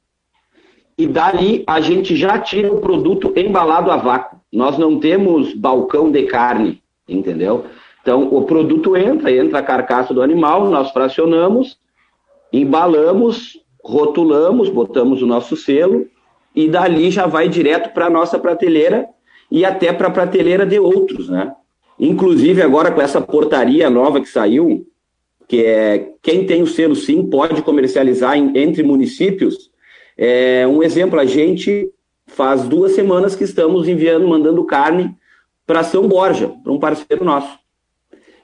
e dali a gente já tira o produto embalado a vácuo. Nós não temos balcão de carne, entendeu? Então o produto entra, entra a carcaça do animal, nós fracionamos, embalamos, rotulamos, botamos o nosso selo e dali já vai direto para a nossa prateleira e até para a prateleira de outros, né? Inclusive agora com essa portaria nova que saiu, que é quem tem o selo sim pode comercializar em, entre municípios. É, um exemplo, a gente faz duas semanas que estamos enviando, mandando carne para São Borja, para um parceiro nosso.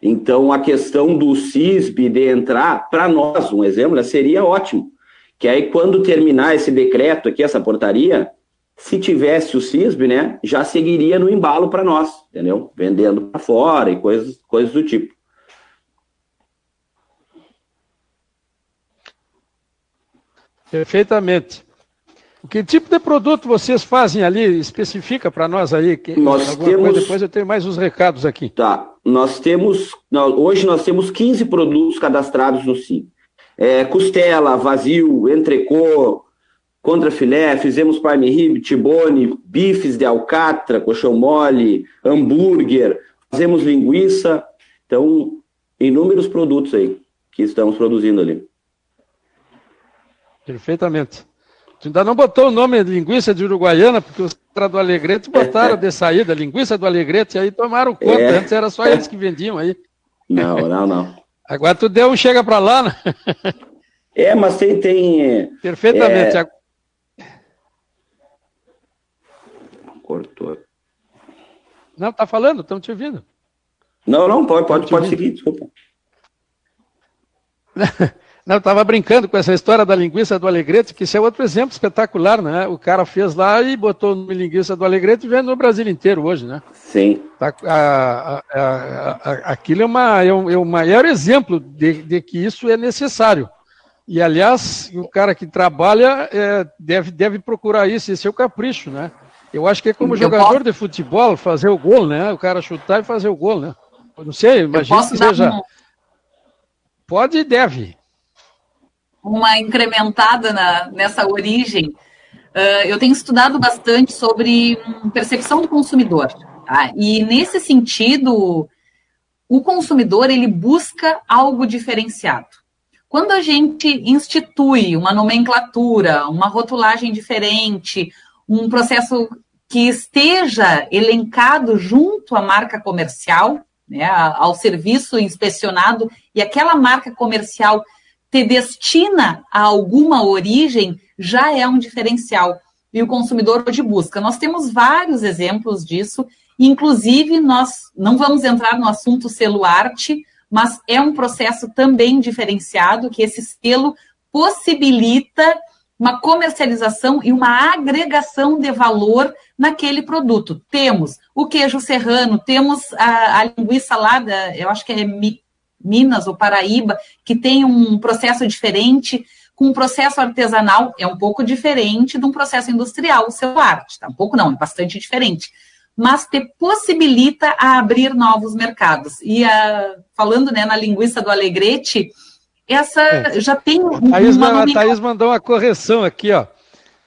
Então, a questão do CISB de entrar, para nós, um exemplo, seria ótimo. Que aí, quando terminar esse decreto aqui, essa portaria, se tivesse o CISB, né, já seguiria no embalo para nós, entendeu? Vendendo para fora e coisas, coisas do tipo. Perfeitamente. Que tipo de produto vocês fazem ali? Especifica para nós aí. Que nós temos... depois eu tenho mais uns recados aqui. Tá. Nós temos. Hoje nós temos 15 produtos cadastrados no SIM. É, costela, vazio, entrecô, contra filé, fizemos prime rib, tibone, bifes de alcatra, colchão mole, hambúrguer, fazemos linguiça. Então, inúmeros produtos aí que estamos produzindo ali. Perfeitamente. Tu ainda não botou o nome de linguiça de Uruguaiana, porque os caras do Alegrete botaram de saída, linguiça do Alegrete, aí tomaram conta. É. Antes era só eles que vendiam aí. Não, não, não. Agora tu deu um chega para lá, né? É, mas tem. tem é, Perfeitamente. É, cortou. Não, tá falando, estão te ouvindo. Não, não, pode, pode, pode seguir, desculpa. [laughs] Eu estava brincando com essa história da linguiça do Alegrete, que isso é outro exemplo espetacular, né? O cara fez lá e botou no linguiça do Alegrete e vende no Brasil inteiro hoje, né? Sim. Tá, a, a, a, aquilo é, uma, é, um, é o maior exemplo de, de, que isso é necessário. E, aliás, o cara que trabalha é, deve, deve procurar isso, esse é o capricho, né? Eu acho que é como eu jogador posso... de futebol, fazer o gol, né? O cara chutar e fazer o gol, né? Eu não sei, imagina que seja. Um... Pode e deve uma incrementada na, nessa origem. Uh, eu tenho estudado bastante sobre percepção do consumidor. Tá? E nesse sentido, o consumidor ele busca algo diferenciado. Quando a gente institui uma nomenclatura, uma rotulagem diferente, um processo que esteja elencado junto à marca comercial, né, ao serviço inspecionado, e aquela marca comercial te destina a alguma origem já é um diferencial. E o consumidor hoje busca. Nós temos vários exemplos disso, inclusive nós não vamos entrar no assunto selo arte, mas é um processo também diferenciado que esse selo possibilita uma comercialização e uma agregação de valor naquele produto. Temos o queijo serrano, temos a, a linguiça lá, da, eu acho que é Minas ou Paraíba, que tem um processo diferente, com um processo artesanal, é um pouco diferente de um processo industrial, o seu arte, tá? Um pouco não, é bastante diferente. Mas te possibilita a abrir novos mercados. E a, falando né, na linguiça do Alegrete, essa é. já tem um, Thaís, uma... A Thaís mandou uma correção aqui, ó.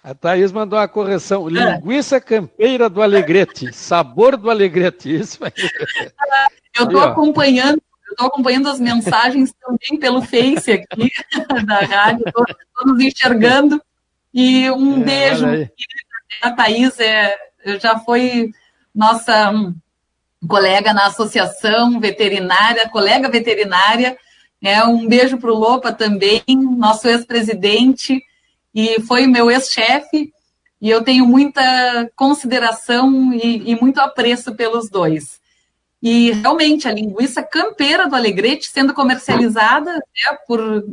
A Thaís mandou uma correção. É. Linguiça campeira do Alegrete. Sabor do Alegrete. Isso aí. [laughs] Eu estou acompanhando estou acompanhando as mensagens também pelo Face aqui [laughs] da rádio, estou nos enxergando. E um é, beijo, a Thaís é, já foi nossa hum, colega na associação veterinária, colega veterinária. É, um beijo para o Lopa também, nosso ex-presidente, e foi meu ex-chefe, e eu tenho muita consideração e, e muito apreço pelos dois. E realmente a linguiça campeira do Alegrete sendo comercializada né, por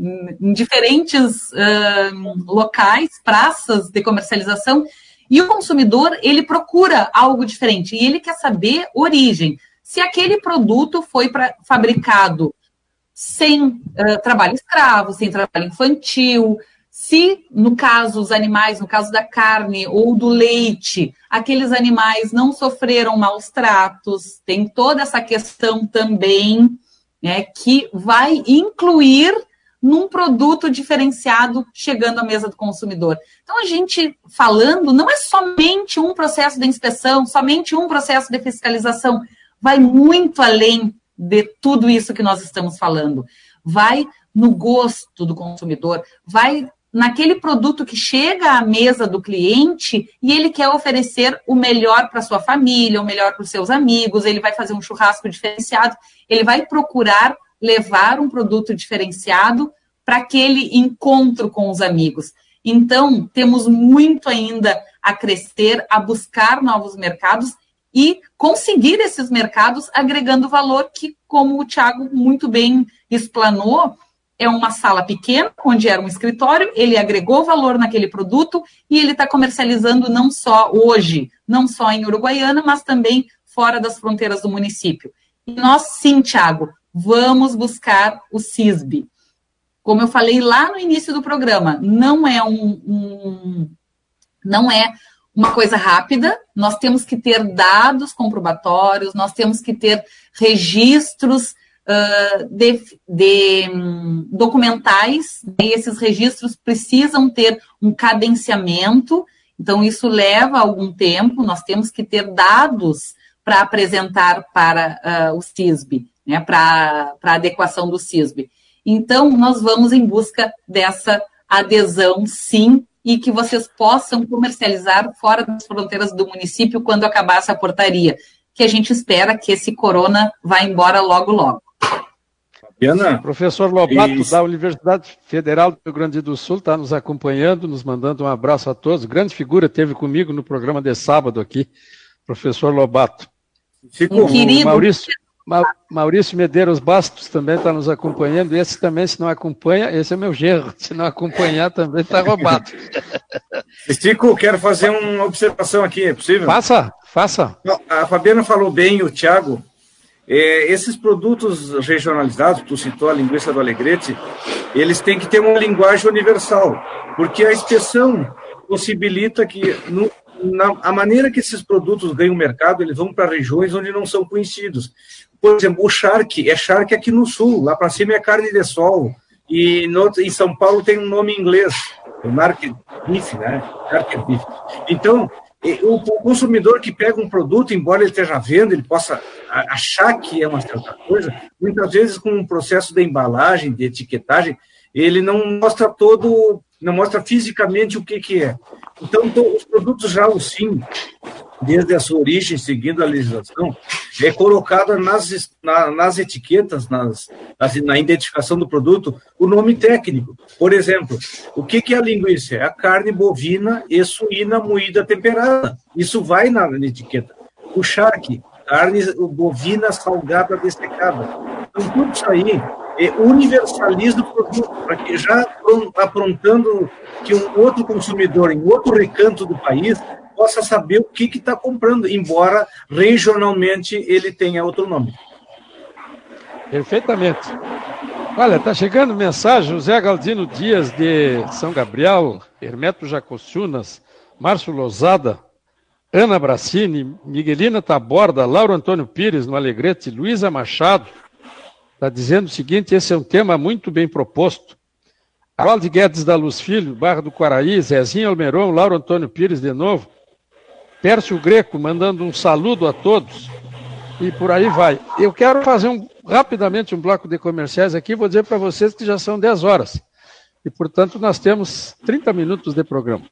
em diferentes uh, locais, praças de comercialização, e o consumidor ele procura algo diferente e ele quer saber origem. Se aquele produto foi pra, fabricado sem uh, trabalho escravo, sem trabalho infantil, se, no caso, os animais, no caso da carne ou do leite, aqueles animais não sofreram maus tratos, tem toda essa questão também, né, que vai incluir num produto diferenciado chegando à mesa do consumidor. Então, a gente falando, não é somente um processo de inspeção, somente um processo de fiscalização, vai muito além de tudo isso que nós estamos falando. Vai no gosto do consumidor, vai naquele produto que chega à mesa do cliente e ele quer oferecer o melhor para sua família, o melhor para os seus amigos, ele vai fazer um churrasco diferenciado, ele vai procurar levar um produto diferenciado para aquele encontro com os amigos. Então, temos muito ainda a crescer, a buscar novos mercados e conseguir esses mercados agregando valor que, como o Thiago muito bem explanou, é uma sala pequena, onde era um escritório, ele agregou valor naquele produto e ele está comercializando não só hoje, não só em Uruguaiana, mas também fora das fronteiras do município. E nós, sim, Tiago, vamos buscar o CISB. Como eu falei lá no início do programa, não é um, um não é uma coisa rápida, nós temos que ter dados comprobatórios, nós temos que ter registros de, de um, documentais, e esses registros precisam ter um cadenciamento, então isso leva algum tempo, nós temos que ter dados para apresentar para uh, o CISB, né, para a adequação do CISB. Então, nós vamos em busca dessa adesão, sim, e que vocês possam comercializar fora das fronteiras do município quando acabar essa portaria, que a gente espera que esse corona vá embora logo, logo. Fabiana, professor Lobato, isso. da Universidade Federal do Rio Grande do Sul, está nos acompanhando, nos mandando um abraço a todos. Grande figura teve comigo no programa de sábado aqui, professor Lobato. Fico, um querido. Maurício, Maurício Medeiros Bastos também está nos acompanhando. Esse também, se não acompanha, esse é meu gerro. Se não acompanhar, também está roubado. [laughs] Chico, quero fazer uma observação aqui, é possível? Faça, faça. A Fabiana falou bem, o Thiago. É, esses produtos regionalizados, tu citou a linguiça do Alegrete, eles têm que ter uma linguagem universal, porque a inspeção possibilita que no, na, a maneira que esses produtos ganham mercado, eles vão para regiões onde não são conhecidos. Por exemplo, o charque é charque aqui no sul, lá para cima é carne de sol, e no, em São Paulo tem um nome em inglês, o market beef, né? Market beef. Então, o, consumidor que pega um produto, embora ele esteja vendo, ele possa achar que é uma certa coisa, muitas vezes com um processo de embalagem, de etiquetagem, ele não mostra todo, não mostra fisicamente o que, que é. Então, os produtos já o sim, desde a sua origem, seguindo a legislação, é colocada nas, na, nas etiquetas, nas, nas, na identificação do produto, o nome técnico. Por exemplo, o que, que é a linguiça? É a carne bovina e suína moída temperada. Isso vai na, na etiqueta. O charque, carne bovina salgada dessecada. Então, tudo isso aí é, universaliza o produto, para que já aprontando que um outro consumidor em outro recanto do país possa saber o que está comprando, embora regionalmente ele tenha outro nome. Perfeitamente. Olha, está chegando mensagem, José Galdino Dias de São Gabriel, Hermeto Jacossunas, Márcio Lozada, Ana Bracini, Miguelina Taborda, Lauro Antônio Pires no Alegrete, Luísa Machado, está dizendo o seguinte: esse é um tema muito bem proposto. Valde Guedes da Luz Filho, Barra do Quaraí, Zezinho Almeron, Lauro Antônio Pires de novo, Pércio Greco mandando um saludo a todos e por aí vai. Eu quero fazer um, rapidamente um bloco de comerciais aqui, vou dizer para vocês que já são 10 horas e, portanto, nós temos 30 minutos de programa.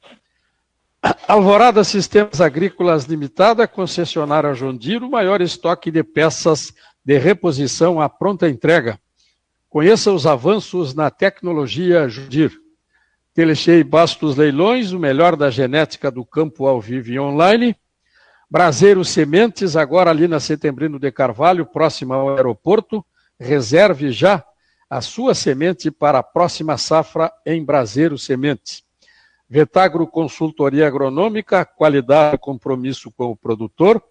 Alvorada Sistemas Agrícolas Limitada, concessionária Jondiro, o maior estoque de peças de reposição à pronta entrega. Conheça os avanços na tecnologia Jundir. Telechei Bastos Leilões, o melhor da genética do campo ao vivo e online. Braseiro Sementes, agora ali na Setembrino de Carvalho, próximo ao aeroporto. Reserve já a sua semente para a próxima safra em Braseiro Sementes. Vetagro Consultoria Agronômica, qualidade e compromisso com o produtor.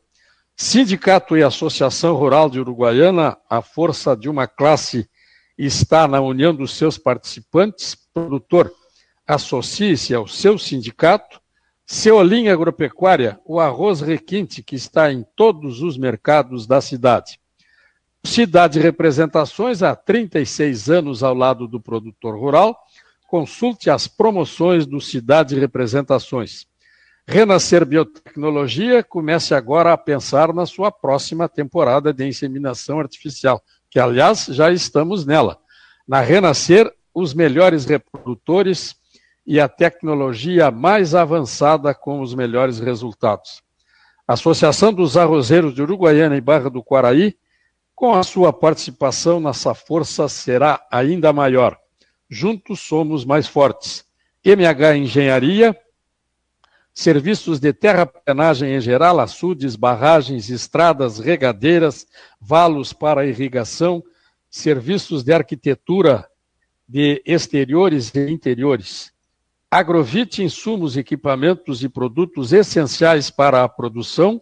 Sindicato e Associação Rural de Uruguaiana, a força de uma classe está na união dos seus participantes. Produtor, associe-se ao seu sindicato. Ceolim Agropecuária, o arroz requinte que está em todos os mercados da cidade. Cidade Representações, há 36 anos ao lado do produtor rural. Consulte as promoções do Cidade Representações. Renascer Biotecnologia, comece agora a pensar na sua próxima temporada de inseminação artificial, que aliás já estamos nela. Na Renascer, os melhores reprodutores e a tecnologia mais avançada com os melhores resultados. Associação dos Arrozeiros de Uruguaiana e Barra do Quaraí, com a sua participação nessa força, será ainda maior. Juntos somos mais fortes. MH Engenharia, serviços de terraplenagem em geral, açudes, barragens, estradas, regadeiras, valos para irrigação, serviços de arquitetura de exteriores e interiores, Agrovite insumos, equipamentos e produtos essenciais para a produção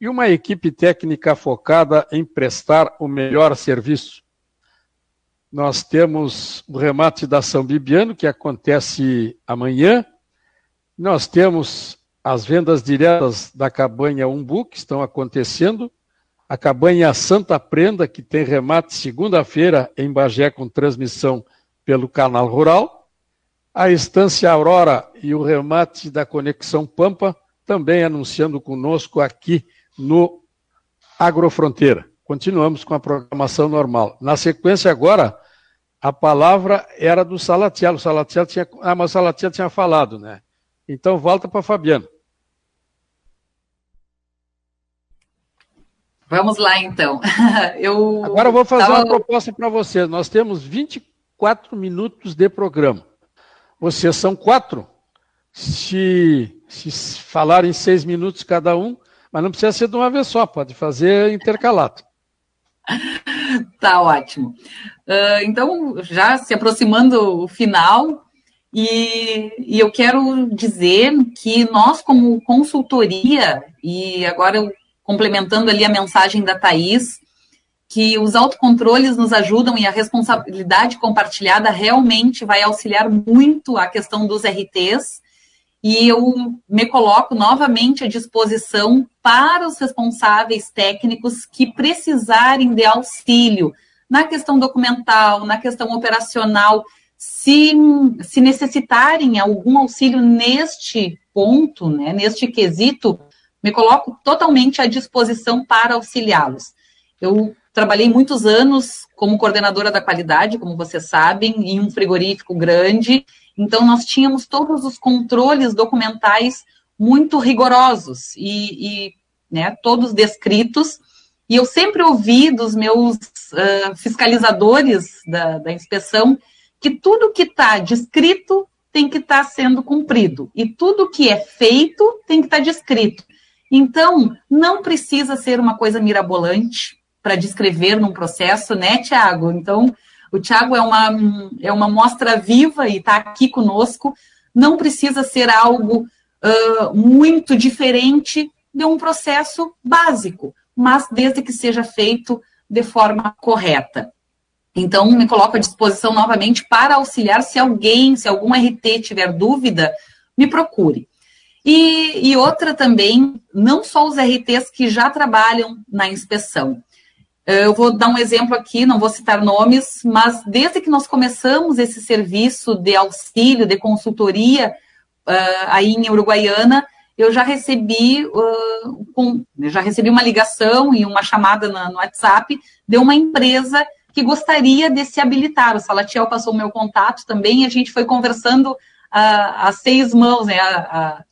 e uma equipe técnica focada em prestar o melhor serviço. Nós temos o remate da São Bibiano, que acontece amanhã. Nós temos as vendas diretas da cabanha Umbu, que estão acontecendo. A cabanha Santa Prenda, que tem remate segunda-feira em Bagé, com transmissão pelo canal Rural a Estância Aurora e o remate da Conexão Pampa, também anunciando conosco aqui no Agrofronteira. Continuamos com a programação normal. Na sequência, agora, a palavra era do Salatiel. O Salatiel tinha. Ah, mas o Salatiel tinha falado, né? Então, volta para Fabiano. Vamos lá, então. [laughs] Eu Agora eu vou fazer tava... uma proposta para vocês. Nós temos 24 minutos de programa. Vocês são quatro. Se, se falar em seis minutos cada um, mas não precisa ser de uma vez só, pode fazer intercalado. [laughs] tá ótimo. Uh, então, já se aproximando o final, e, e, eu quero dizer que nós, como consultoria, e agora complementando ali a mensagem da Thais, que os autocontroles nos ajudam e a responsabilidade compartilhada realmente vai auxiliar muito a questão dos RTs. E eu me coloco novamente à disposição para os responsáveis técnicos que precisarem de auxílio na questão documental, na questão operacional, se, se necessitarem algum auxílio neste ponto, né, neste quesito, me coloco totalmente à disposição para auxiliá-los. Eu trabalhei muitos anos como coordenadora da qualidade, como vocês sabem, em um frigorífico grande, então nós tínhamos todos os controles documentais muito rigorosos e, e né, todos descritos, e eu sempre ouvi dos meus uh, fiscalizadores da, da inspeção que tudo que está descrito tem que estar tá sendo cumprido, e tudo que é feito tem que estar tá descrito. Então, não precisa ser uma coisa mirabolante para descrever num processo, né, Tiago? Então, o Tiago é uma, é uma mostra viva e está aqui conosco. Não precisa ser algo uh, muito diferente de um processo básico, mas desde que seja feito de forma correta. Então, me coloco à disposição novamente para auxiliar. Se alguém, se algum RT tiver dúvida, me procure. E, e, outra também, não só os RTs que já trabalham na inspeção. Eu vou dar um exemplo aqui, não vou citar nomes, mas desde que nós começamos esse serviço de auxílio, de consultoria uh, aí em Uruguaiana, eu já recebi, uh, com, já recebi uma ligação e uma chamada na, no WhatsApp de uma empresa que gostaria de se habilitar. O Salatiel passou o meu contato também e a gente foi conversando uh, a seis mãos, né? A, a,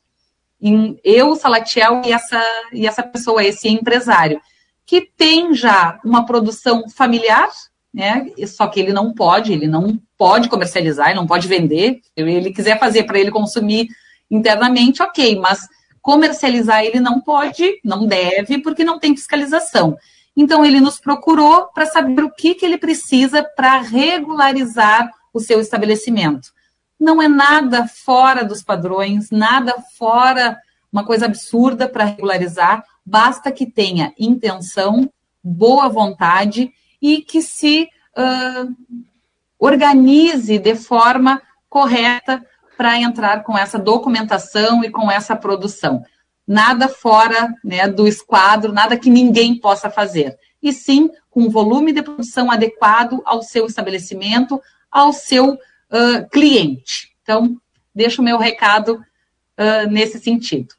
em eu, Salatiel e essa, e essa pessoa, esse empresário, que tem já uma produção familiar, né? Só que ele não pode, ele não pode comercializar, ele não pode vender. Ele quiser fazer para ele consumir internamente, ok, mas comercializar ele não pode, não deve, porque não tem fiscalização. Então ele nos procurou para saber o que, que ele precisa para regularizar o seu estabelecimento não é nada fora dos padrões, nada fora uma coisa absurda para regularizar, basta que tenha intenção, boa vontade e que se uh, organize de forma correta para entrar com essa documentação e com essa produção. Nada fora né, do esquadro, nada que ninguém possa fazer. E sim com volume de produção adequado ao seu estabelecimento, ao seu uh, cliente. Então, deixo o meu recado uh, nesse sentido.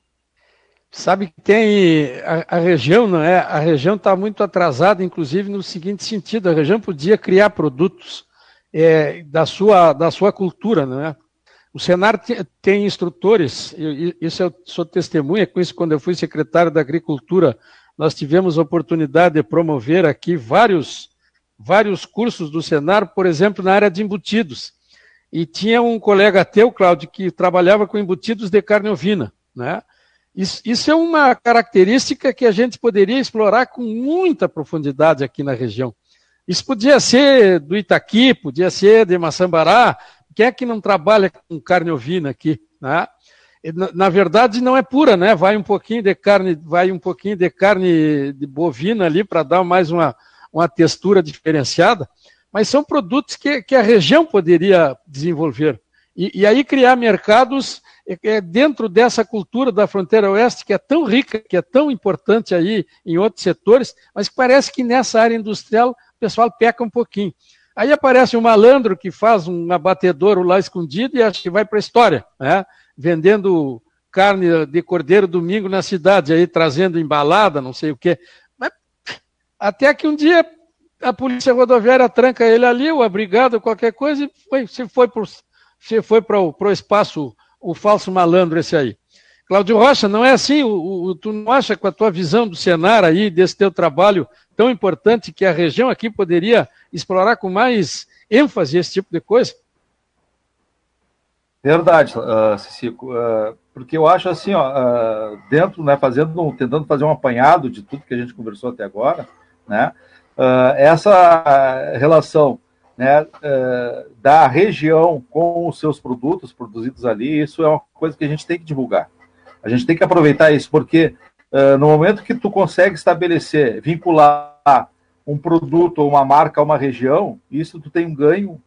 Sabe que tem a, a, região, não é? A região está muito atrasada, inclusive no seguinte sentido: a região podia criar produtos é, da, sua, da sua cultura, não é? O Senar tem instrutores, isso eu sou testemunha com isso quando eu fui secretário da Agricultura, nós tivemos a oportunidade de promover aqui vários, vários cursos do Senar, por exemplo, na área de embutidos. E tinha um colega teu, Cláudio, que trabalhava com embutidos de carne ovina. Né? Isso, isso é uma característica que a gente poderia explorar com muita profundidade aqui na região. Isso podia ser do Itaqui, podia ser de Maçambará. Quem é que não trabalha com carne ovina aqui? Né? Na, verdade, não é pura, né? Vai um pouquinho de carne, vai um pouquinho de carne de bovina ali para dar mais uma, uma textura diferenciada mas são produtos que, que a região poderia desenvolver. E, e aí criar mercados é, é, dentro dessa cultura da fronteira oeste, que é tão rica, que é tão importante aí em outros setores, mas parece que nessa área industrial o pessoal peca um pouquinho. Aí aparece um malandro que faz um abatedouro lá escondido e acha que vai para a história, né? vendendo carne de cordeiro domingo na cidade, aí trazendo embalada, não sei o quê. Mas, até que um dia a polícia rodoviária tranca ele ali, o abrigado, qualquer coisa, e foi, se foi para o espaço o falso malandro esse aí. Cláudio Rocha, não é assim? O, o, tu não acha com a tua visão do Senar aí, desse teu trabalho tão importante, que a região aqui poderia explorar com mais ênfase esse tipo de coisa? Verdade, uh, Cicico, uh, porque eu acho assim, ó, uh, dentro, né, fazendo, tentando fazer um apanhado de tudo que a gente conversou até agora, né, uh, essa relação né, uh, da região com os seus produtos produzidos ali, isso é uma coisa que a gente tem que divulgar. A gente tem que aproveitar isso, porque uh, no momento que tu consegue estabelecer, vincular um produto ou uma marca a uma região, isso tu tem um ganho.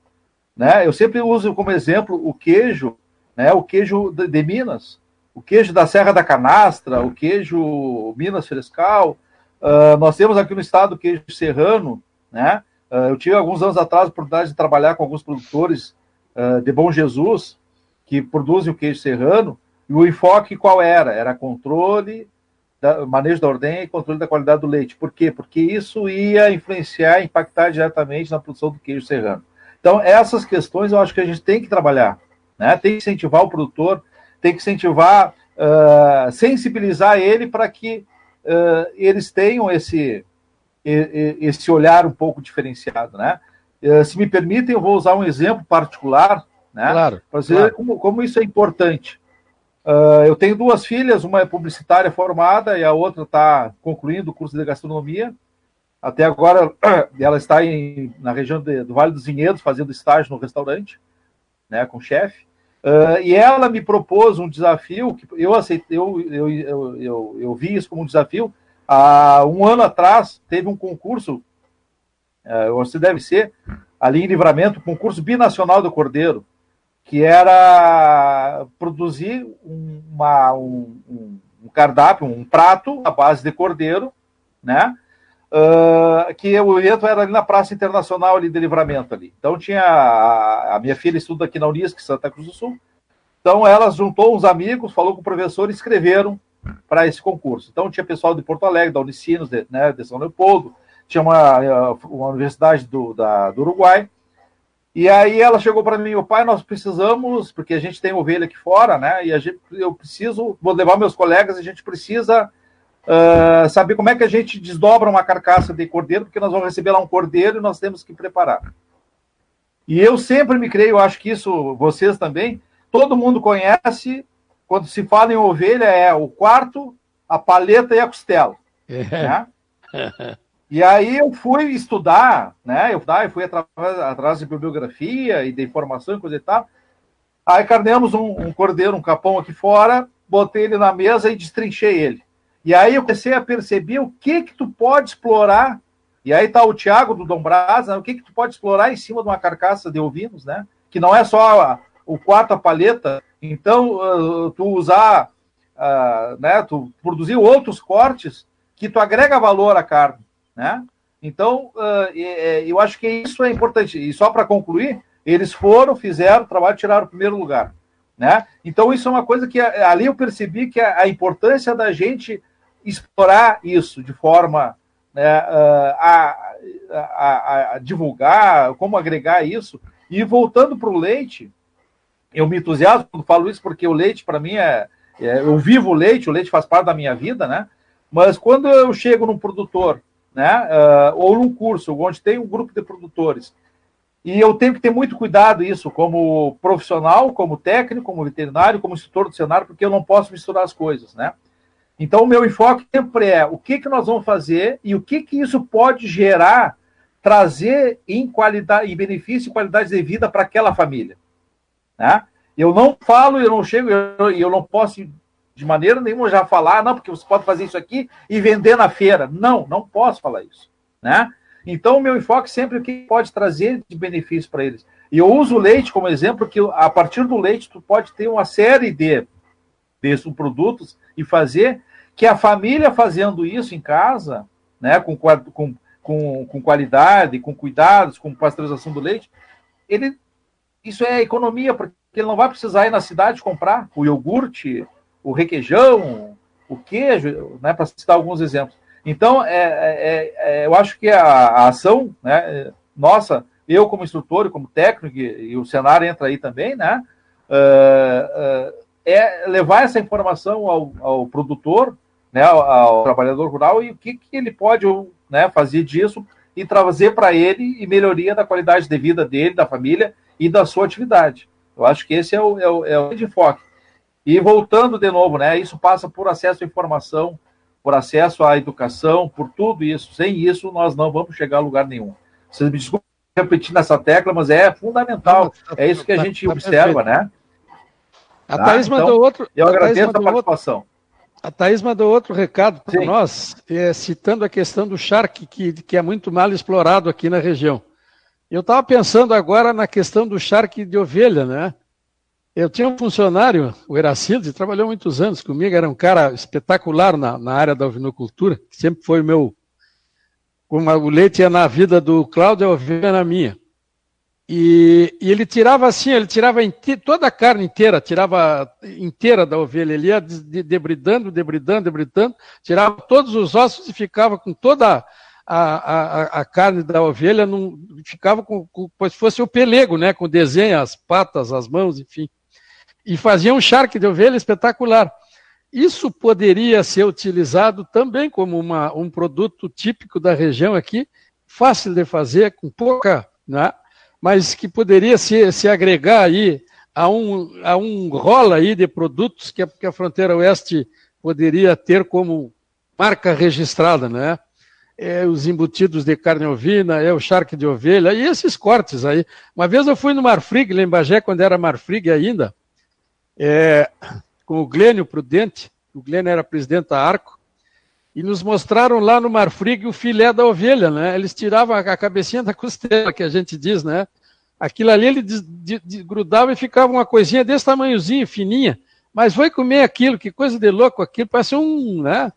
Né? Eu sempre uso como exemplo o queijo, né, o queijo de, de Minas, o queijo da Serra da Canastra, o queijo Minas Frescal. Uh, nós temos aqui no estado o queijo serrano, né? Uh, eu tive alguns anos atrás a oportunidade de trabalhar com alguns produtores uh, de Bom Jesus que produzem o queijo serrano. E o enfoque qual era? Era controle, da, manejo da ordem e controle da qualidade do leite. Por quê? Porque isso ia influenciar, impactar diretamente na produção do queijo serrano. Então, essas questões eu acho que a gente tem que trabalhar, né? Tem que incentivar o produtor tem que incentivar, uh, sensibilizar ele para que uh, eles tenham esse, esse olhar um pouco diferenciado, né? Uh, se me permitem, eu vou usar um exemplo particular, né? Claro. Para dizer claro. como, como isso é importante. eu tenho duas filhas, uma é publicitária formada e a outra está concluindo o curso de gastronomia. Até agora, [clears throat] ela está em, na região de, do Vale dos Vinhedos, fazendo estágio no restaurante, né, com chefe. Uh, e ela me propôs um desafio que eu aceitei, eu, eu, eu, eu, eu vi isso como um desafio. Há um ano atrás teve um concurso, você deve ser, ali em livramento, concurso binacional do Cordeiro, que era produzir uma, um, um cardápio, um prato à base de cordeiro, né? Uh, que o evento era ali na Praça Internacional ali de Livramento ali. Então tinha a, a minha filha estuda aqui na Unisc, Santa Cruz do Sul. Então ela juntou uns amigos, falou com o professor e escreveram para esse concurso. Então tinha pessoal de Porto Alegre, da Unicinos, de, né, de São Leopoldo, tinha uma, uma universidade do, da, do Uruguai. E aí ela chegou para mim, o pai, nós precisamos, porque a gente tem ovelha aqui fora, né? E a gente, eu preciso, vou levar meus colegas, a gente precisa uh, saber como é que a gente desdobra uma carcaça de cordeiro, porque nós vamos receber lá um cordeiro e nós temos que preparar. E eu sempre me creio, acho que isso vocês também, todo mundo conhece, quando se fala em ovelha, é o quarto, a paleta e a costela. É. Né? [laughs] E aí eu fui estudar, né? Eu, eu fui atrás, atrás de bibliografia e de informação e coisa e tal. Aí carneamos um, um cordeiro, um capão aqui fora, botei ele na mesa e destrinchei ele. E aí eu comecei a perceber o que que tu pode explorar. E aí tá o Tiago do Dom Brasa, o que que tu pode explorar em cima de uma carcaça de ovinos, né? Que não é só a, o quarto a paleta. Então, uh, tu usar, uh, né? Tu produzir outros cortes que tu agrega valor à carne, né? Então, uh, eu acho que isso é importante. E só para concluir, eles foram, fizeram o trabalho, tiraram o primeiro lugar. Né? Então, isso é uma coisa que ali eu percebi que a, a importância da gente explorar isso de forma né, a, a, a, divulgar, como agregar isso. E voltando para o leite, eu me entusiasmo quando falo isso, porque o leite, para mim, é, é, Eu vivo o leite, o leite faz parte da minha vida, né? Mas quando eu chego num produtor, né? Uh, ou num curso onde tem um grupo de produtores, e eu tenho que ter muito cuidado isso, como profissional, como técnico, como veterinário, como instrutor do cenário, porque eu não posso misturar as coisas, né? Então, o meu enfoque sempre é o que, que nós vamos fazer e o que, que isso pode gerar, trazer em qualidade, em benefício e qualidade de vida para aquela família. Né? Eu não falo, eu não chego, eu, eu não posso de maneira nenhuma já falar, não, porque você pode fazer isso aqui e vender na feira. Não, não posso falar isso. Né? Então, o meu enfoque sempre é o que pode trazer de benefício para eles. E eu uso o leite como exemplo, que a partir do leite tu pode ter uma série de desses produtos e fazer que a família fazendo isso em casa, né, com, com, com, com qualidade, com cuidados, com pasteurização do leite, ele, isso é economia, porque ele não vai precisar ir na cidade comprar o iogurte, o requeijão, o queijo, né, para citar alguns exemplos. Então, é, é, é, eu acho que a, a, ação, né, nossa, eu como instrutor, como técnico, e, e o cenário entra aí também, né, uh, uh, é levar essa informação ao, ao produtor, né, ao, ao, trabalhador rural e o que, que ele pode né, fazer disso e trazer para ele e melhoria da qualidade de vida dele, da família e da sua atividade. Eu acho que esse é o, é o, é o grande foco. E voltando de novo, né, isso passa por acesso à informação, por acesso à educação, por tudo isso. Sem isso, nós não vamos chegar a lugar nenhum. Vocês me desculpem repetir nessa tecla, mas é fundamental. É isso que a gente observa, né? A tá? Thaís mandou então, outro. Eu agradeço a, a participação. Outro, a Thaís mandou outro recado para nós, é, citando a questão do charque, que, que é muito mal explorado aqui na região. Eu estava pensando agora na questão do charque de ovelha, né? Eu tinha um funcionário, o Eracilde, trabalhou muitos anos comigo, era um cara espetacular na, na área da ovinocultura, sempre foi o meu. Como o leite é na vida do Cláudio, a ovelha é na minha. E, e, ele tirava assim, ele tirava toda a carne inteira, tirava inteira da ovelha, ele ia debridando, debridando, debridando, tirava todos os ossos e ficava com toda a, a, a carne da ovelha, num, ficava com, com, como se fosse o pelego, né, com desenho, as patas, as mãos, enfim. E fazia um charque de ovelha espetacular. Isso poderia ser utilizado também como uma, um produto típico da região aqui, fácil de fazer, com pouca, né, mas que poderia se, se agregar aí a um, a um rola aí de produtos que a, que a fronteira oeste poderia ter como marca registrada, né? É, os embutidos de carne ovina, é o charque de ovelha, e esses cortes aí. Uma vez eu fui no Marfrig, lá em quando era Marfrig ainda, é, com o Glênio Prudente, o Glênio era presidente da Arco, e nos mostraram lá no Marfrig o filé da ovelha, né? Eles tiravam a cabecinha da [laughs] costela, que a gente diz, né? Aquilo ali ele grudava e ficava uma coisinha desse tamanhozinho, fininha. Mas foi comer aquilo, que coisa de louco aquilo, parece um, né?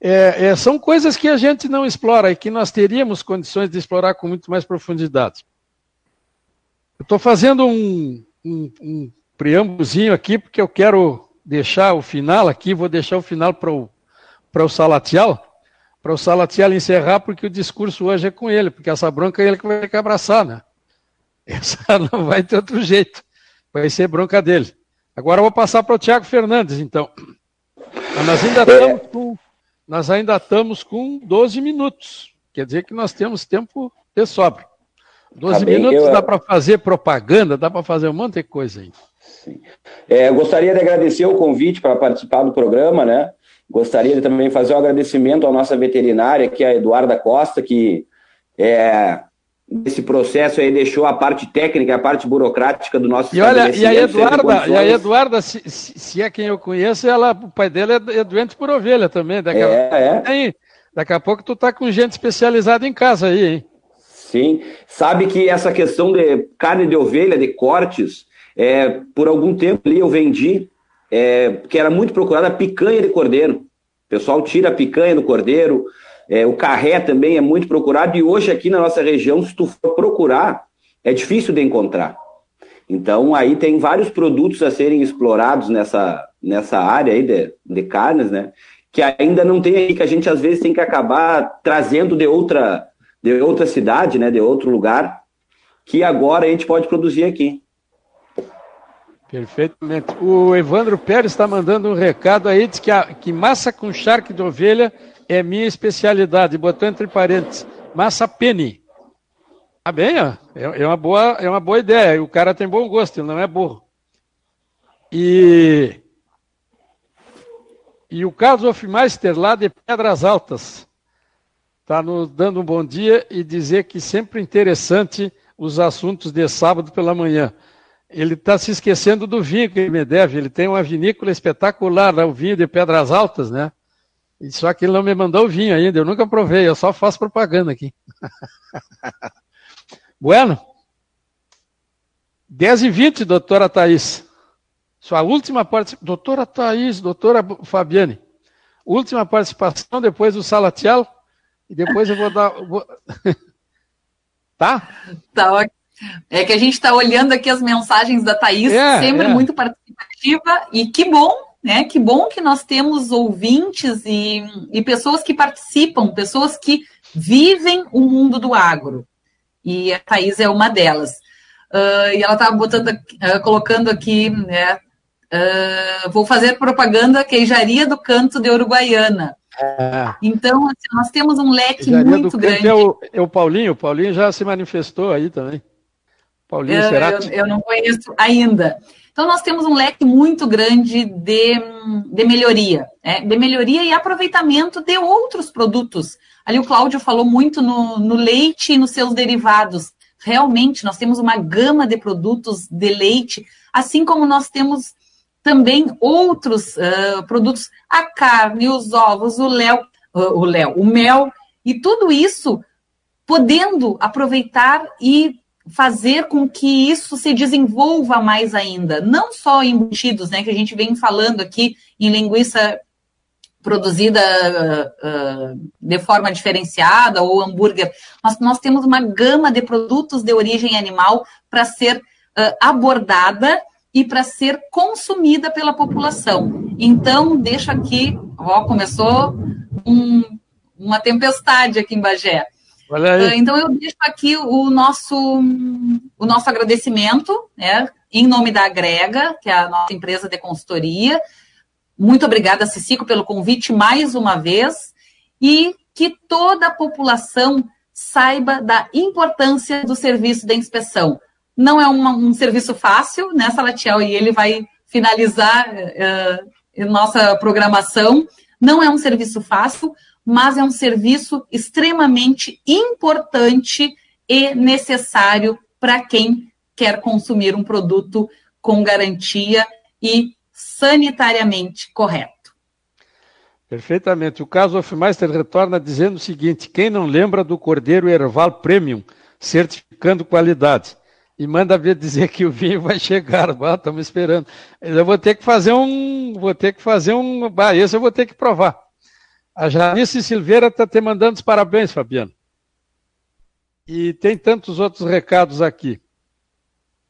É, é, são coisas que a gente não explora e que nós teríamos condições de explorar com muito mais profundidade. Eu estou fazendo um, um, um preâmbulozinho aqui, porque eu quero deixar o final aqui, vou deixar o final para o o Salatiel, para o Salatiel encerrar, porque o discurso hoje é com ele, porque essa bronca é ele que vai ter que abraçar, né? [laughs] Essa não vai ter outro jeito. Vai ser bronca dele. Agora eu vou passar para o Tiago Fernandes, então. nós ainda estamos com, nós ainda estamos com 12 minutos. Quer dizer que nós temos tempo de sobra. 12 tá minutos eu... dá para fazer propaganda, dá para fazer um monte de coisa aí. Sim. É, gostaria de agradecer o convite para participar do programa, né? Gostaria de também fazer um agradecimento à nossa veterinária, que é a Eduarda Costa, que é, nesse processo aí deixou a parte técnica, a parte burocrática do nosso e olha e a Eduarda e a Eduarda se, se, é quem eu conheço ela o pai dela é, é doente por ovelha também daqui, é, a, é. Aí, daqui a pouco tu tá com gente especializada em casa aí hein sim sabe que essa questão de carne de ovelha de cortes é, por algum tempo ali eu vendi é, que era muito procurada a picanha de cordeiro. O pessoal tira a picanha do cordeiro, é, o carré também é muito procurado, e hoje aqui na nossa região, se tu for procurar, é difícil de encontrar. Então, aí tem vários produtos a serem explorados nessa, nessa área aí de, de carnes, né? Que ainda não tem aí, que a gente às vezes tem que acabar trazendo de outra, de outra cidade, né? De outro lugar, que agora a gente pode produzir aqui. Perfeitamente. O Evandro Pérez está mandando um recado aí, diz que, a, que massa com charque de ovelha é minha especialidade. Botou entre parênteses, massa penny. Tá bem, ó. É, é, uma boa, é uma boa ideia. O cara tem bom gosto, ele não é burro. E, e o Carlos Hofmeister, lá de Pedras Altas, está nos dando um bom dia e dizer que sempre interessante os assuntos de sábado pela manhã ele está se esquecendo do vinho que ele me deve. Ele tem uma vinícola espetacular, né? o vinho de Pedras Altas, né? Só que ele não me mandou o vinho ainda, eu nunca provei, eu só faço propaganda aqui. [laughs] bueno? 10 e 20, doutora Thais. Sua última participação. Doutora Thais, doutora Fabiane. Última participação, depois do Salatiel. E depois eu vou dar. Vou... [laughs] tá? Tá ok. É que a gente está olhando aqui as mensagens da Thaís, é, sempre é. muito participativa, e que bom, né? Que bom que nós temos ouvintes e, e pessoas que participam, pessoas que vivem o mundo do agro. E a Thaís é uma delas. Uh, e ela estava botando, uh, colocando aqui, né? Uh, vou fazer propaganda queijaria do canto de Uruguaiana. É. Então, assim, nós temos um leque muito grande. É o, é o Paulinho, o Paulinho já se manifestou aí também. Paulinho Cerati? Eu, eu não conheço ainda. Então, nós temos um leque muito grande de, de melhoria, né? de melhoria e aproveitamento de outros produtos. Ali o Cláudio falou muito no, no leite e nos seus derivados. Realmente, nós temos uma gama de produtos de leite, assim como nós temos também outros uh, produtos, a carne, os ovos, o léu, uh, o léu, o mel, e tudo isso podendo aproveitar e fazer com que isso se desenvolva mais ainda, não só embutidos, né, que a gente vem falando aqui em linguiça produzida uh, de forma diferenciada ou hambúrguer, mas nós temos uma gama de produtos de origem animal para ser uh, abordada e para ser consumida pela população. Então, deixo aqui, ó, começou um, uma tempestade aqui em Bagé. Uh, então, eu deixo aqui o nosso, o nosso agradecimento, né, em nome da Agrega, que é a nossa empresa de consultoria, muito obrigada, Cicico, pelo convite mais uma vez e que toda a população saiba da importância do serviço de inspeção. Não é um serviço fácil, né, Salatiel? E ele vai finalizar uh, nossa programação. Não é um serviço fácil, mas é um serviço extremamente importante e necessário para quem quer consumir um produto com garantia e sanitariamente correto. Perfeitamente. O caso Hofmeister retorna dizendo o seguinte: quem não lembra do Cordeiro Erval Premium, certificando qualidade? E manda ver dizer que o vinho vai chegar. estamos esperando. Eu vou ter que fazer um. Vou ter que fazer um. Ah, esse eu vou ter que provar. A Janice Silveira está te mandando os parabéns, Fabiano. E tem tantos outros recados aqui.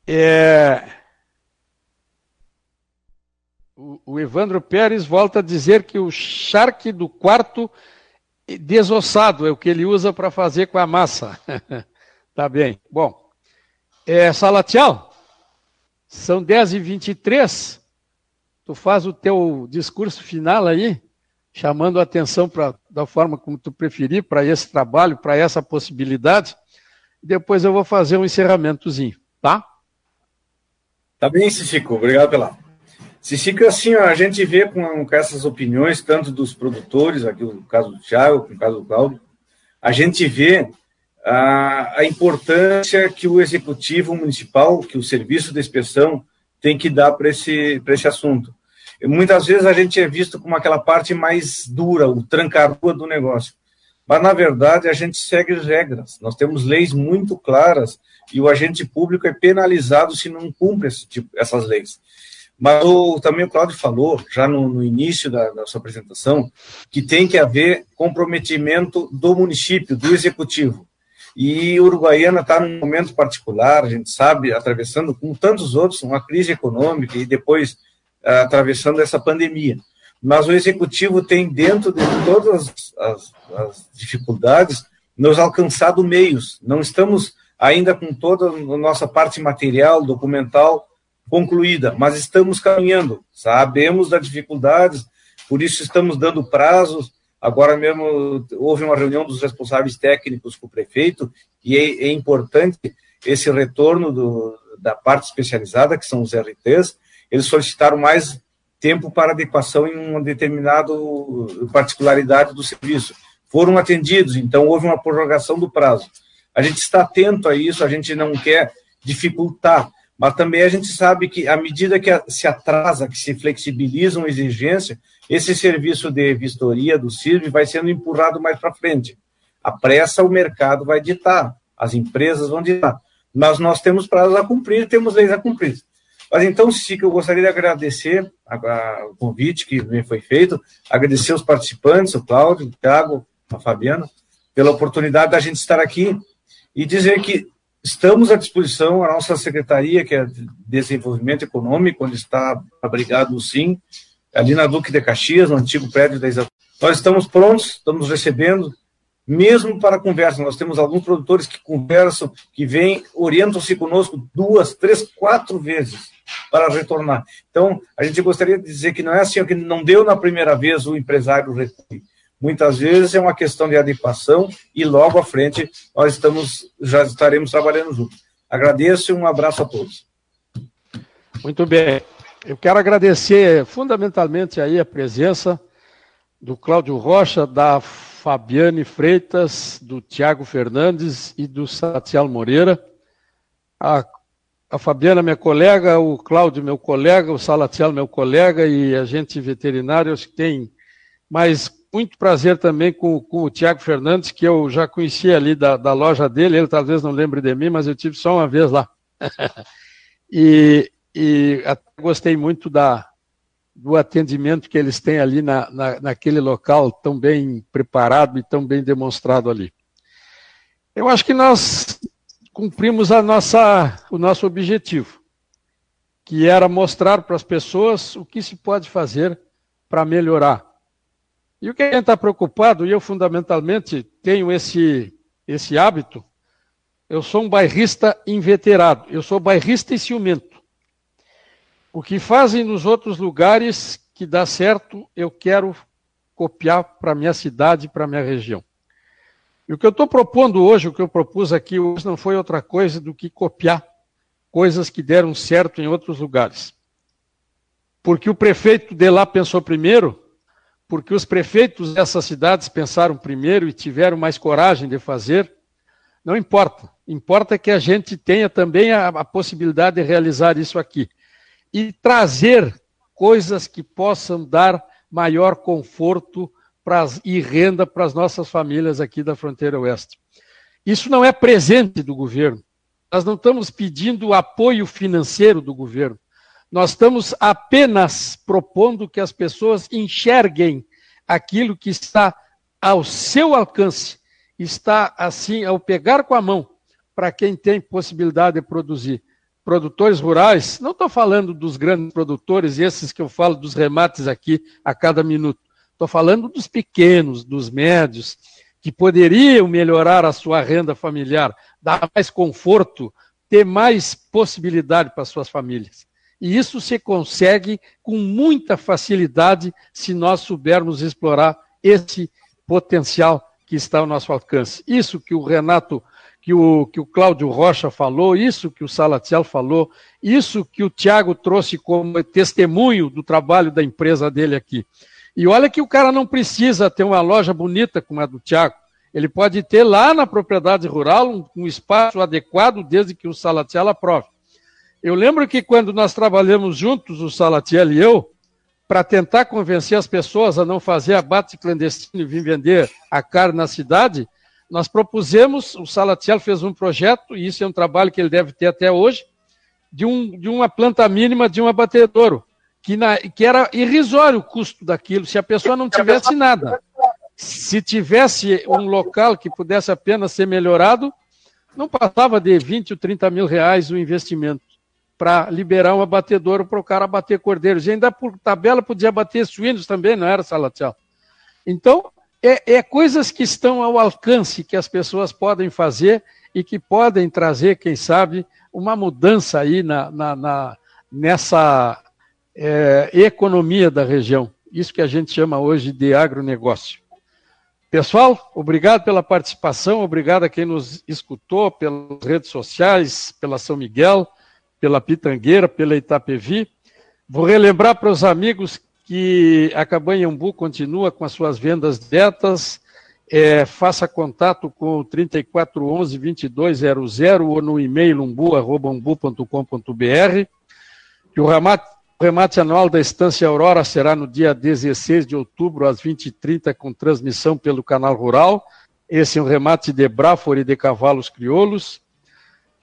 É, o, Evandro Pérez volta a dizer que o charque do quarto desossado é o que ele usa para fazer com a massa. [laughs] tá bem. Bom, é, Salatiel, são 10h23. Tu faz o teu discurso final aí, chamando a atenção pra, da forma como tu preferir para esse trabalho, para essa possibilidade. Depois eu vou fazer um encerramentozinho, tá? Tá bem, Cicico. Obrigado pela se fica assim, a gente vê com, com, essas opiniões, tanto dos produtores, aqui no caso do Thiago, no caso do Cláudio, a gente vê a, a, importância que o executivo municipal, que o serviço de inspeção tem que dar para esse, esse assunto. Muitas vezes a gente é visto como aquela parte mais dura, o tranca-rua do negócio. Mas, na verdade, a gente segue regras. Nós temos leis muito claras e o agente público é penalizado se não cumpre tipo, essas leis. Mas o, também o Claudio falou, já no, no início da, da, sua apresentação, que tem que haver comprometimento do município, do executivo. E Uruguaiana está num momento particular, a gente sabe, atravessando, como tantos outros, uma crise econômica e depois atravessando essa pandemia. Mas o executivo tem, dentro de todas as, as dificuldades, nos alcançado meios. Não estamos ainda com toda a nossa parte material, documental, concluída, mas estamos caminhando, sabemos das dificuldades, por isso estamos dando prazos. Agora mesmo houve uma reunião dos responsáveis técnicos com o prefeito, e é, é importante esse retorno do, da parte especializada, que são os RTs, eles solicitaram mais tempo para adequação em uma determinada particularidade do serviço. Foram atendidos, então houve uma prorrogação do prazo. A gente está atento a isso, a gente não quer dificultar, mas também a gente sabe que, à medida que se atrasa, que se flexibiliza uma exigência, esse serviço de vistoria do CIRV vai sendo empurrado mais para frente. A pressa, o mercado vai ditar, as empresas vão ditar. Mas nós temos prazos a cumprir, temos leis a cumprir. Mas então, que eu gostaria de agradecer a, a, o convite que me foi feito, agradecer os participantes, o Cláudio, o Thiago, a Fabiana, pela oportunidade da gente estar aqui e dizer que Estamos à disposição, a nossa secretaria, que é de Desenvolvimento Econômico, onde está abrigado o SIM, ali na Duque de Caxias, no antigo prédio da Exato. Nós estamos prontos, estamos recebendo, mesmo para conversa. Nós temos alguns produtores que conversam, que vêm, orientam-se conosco duas, três, quatro vezes para retornar. Então, a gente gostaria de dizer que não é assim, que não deu na primeira vez o empresário retorno Muitas vezes é uma questão de adequação e logo à frente nós estamos já estaremos trabalhando juntos. Agradeço e um abraço a todos. Muito bem. Eu quero agradecer fundamentalmente aí a presença do Cláudio Rocha, da Fabiane Freitas, do Tiago Fernandes e do Satial Moreira. A, a, Fabiana, minha colega, o Cláudio, meu colega, o Salatiel, meu colega, e a gente veterinário, acho que tem mais muito prazer também com, com o Tiago Fernandes, que eu já conheci ali da, da loja dele, ele talvez não lembre de mim, mas eu tive só uma vez lá. [laughs] e, e gostei muito da, do atendimento que eles têm ali na, na, naquele local tão bem preparado e tão bem demonstrado ali. Eu acho que nós cumprimos a nossa, o nosso objetivo, que era mostrar para as pessoas o que se pode fazer para melhorar e o que a gente está preocupado, e eu fundamentalmente tenho esse, esse hábito, eu sou um bairrista inveterado, eu sou bairrista e ciumento. O que fazem nos outros lugares que dá certo, eu quero copiar para minha cidade, para minha região. E o que eu estou propondo hoje, o que eu propus aqui hoje, não foi outra coisa do que copiar coisas que deram certo em outros lugares. Porque o prefeito de lá pensou primeiro, porque os prefeitos dessas cidades pensaram primeiro e tiveram mais coragem de fazer, não importa. Importa que a gente tenha também a, a possibilidade de realizar isso aqui. E trazer coisas que possam dar maior conforto pras, e renda para as nossas famílias aqui da fronteira oeste. Isso não é presente do governo. Nós não estamos pedindo apoio financeiro do governo. Nós estamos apenas propondo que as pessoas enxerguem aquilo que está ao seu alcance, está assim ao pegar com a mão para quem tem possibilidade de produzir. Produtores rurais, não estou falando dos grandes produtores, esses que eu falo dos remates aqui a cada minuto. Estou falando dos pequenos, dos médios, que poderiam melhorar a sua renda familiar, dar mais conforto, ter mais possibilidade para suas famílias. E isso se consegue com muita facilidade se nós soubermos explorar esse potencial que está ao nosso alcance. Isso que o Renato, que o, que o Cláudio Rocha falou, isso que o Salatiel falou, isso que o Tiago trouxe como testemunho do trabalho da empresa dele aqui. E olha que o cara não precisa ter uma loja bonita como a do Tiago. Ele pode ter lá na propriedade rural um, um espaço adequado, desde que o Salatiel aprove. Eu lembro que quando nós trabalhamos juntos, o Salatiel e eu, para tentar convencer as pessoas a não fazer abate clandestino e vir vender a carne na cidade, nós propusemos, o Salatiel fez um projeto, e isso é um trabalho que ele deve ter até hoje, de, um, de uma planta mínima de um abatedouro, que, na, que era irrisório o custo daquilo, se a pessoa não tivesse nada. Se tivesse um local que pudesse apenas ser melhorado, não passava de 20 ou 30 mil reais o investimento para liberar um abatedouro para o cara bater cordeiros. E ainda por tabela podia bater suínos também, não era, Salatiel? Então, é, é, coisas que estão ao alcance que as pessoas podem fazer e que podem trazer, quem sabe, uma mudança aí na, na, na nessa é, economia da região. Isso que a gente chama hoje de agronegócio. Pessoal, obrigado pela participação, obrigado a quem nos escutou pelas redes sociais, pela São Miguel, pela Pitangueira, pela Itapevi. Vou relembrar para os amigos que a Cabanhambu continua com as suas vendas diretas. É, faça contato com o 3411 2200 ou no e-mail umbu.umbu.com.br. Que o remate, o remate anual da Estância Aurora será no dia 16 de outubro, às 20h30, com transmissão pelo canal Rural. Esse é um remate de Bráfora e de cavalos crioulos.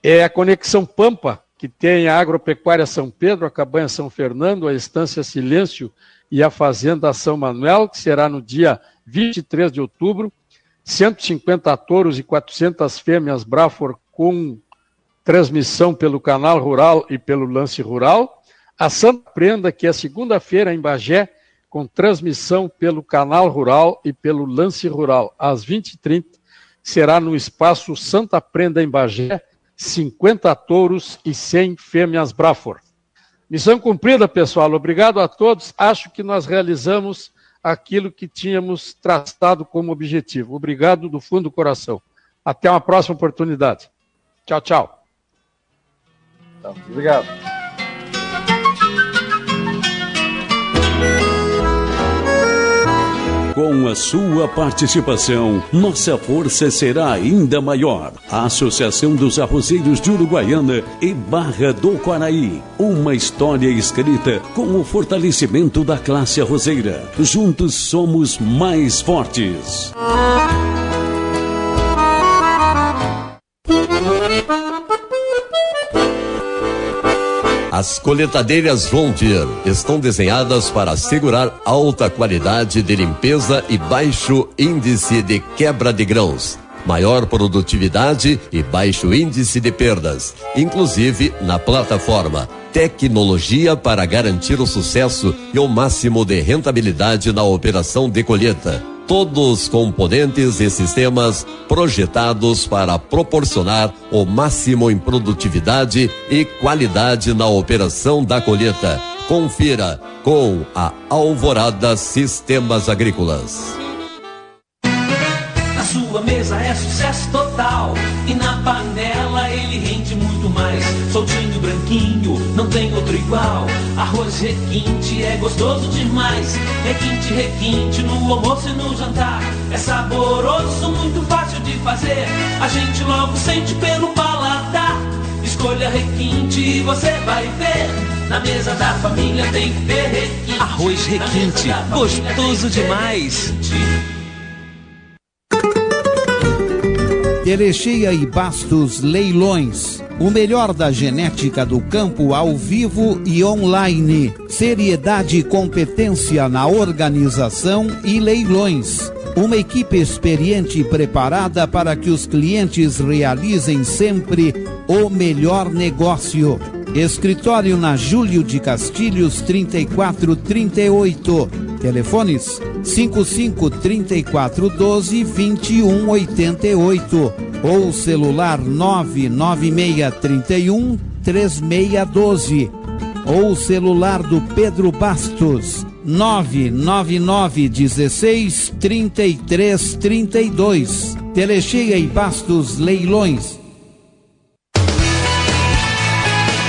É a Conexão Pampa, que tem a Agropecuária São Pedro, a Cabanha São Fernando, a Estância Silêncio e a Fazenda São Manuel, que será no dia 23 de outubro. 150 touros e 400 fêmeas Brafor com transmissão pelo canal rural e pelo lance rural. A Santa Prenda, que é segunda-feira em Bagé, com transmissão pelo canal rural e pelo lance rural, às 20h30, será no espaço Santa Prenda em Bagé, 50 touros e 100 fêmeas Brafor. Missão cumprida, pessoal. Obrigado a todos. Acho que nós realizamos aquilo que tínhamos traçado como objetivo. Obrigado do fundo do coração. Até uma próxima oportunidade. Tchau, tchau. Obrigado. Com a sua participação, nossa força será ainda maior. A Associação dos Arrozeiros de Uruguaiana e Barra do Quaraí. Uma história escrita com o fortalecimento da classe arrozeira. Juntos somos mais fortes. As coletadeiras Vontier estão desenhadas para assegurar alta qualidade de limpeza e baixo índice de quebra de grãos, maior produtividade e baixo índice de perdas, inclusive na plataforma. Tecnologia para garantir o sucesso e o máximo de rentabilidade na operação de colheita todos os componentes e sistemas projetados para proporcionar o máximo em produtividade e qualidade na operação da colheita. Confira com a Alvorada Sistemas Agrícolas. Na sua mesa é sucesso total e na panela ele rende muito mais. Soltinho, branquinho, não tem outro igual. Arroz requinte é gostoso demais. Requinte, requinte no almoço e no jantar. É saboroso, muito fácil de fazer. A gente logo sente pelo paladar. Escolha requinte e você vai ver. Na mesa da família tem que ter requinte. Arroz requinte, gostoso demais. Erechia e Bastos Leilões. O melhor da genética do campo ao vivo e online. Seriedade e competência na organização e leilões. Uma equipe experiente e preparada para que os clientes realizem sempre o melhor negócio. Escritório na Júlio de Castilhos 3438. Telefones 55 34 12 21 88 ou celular 996 31 3612 ou celular do Pedro Bastos 999 16 33 32 Telecheia e Bastos Leilões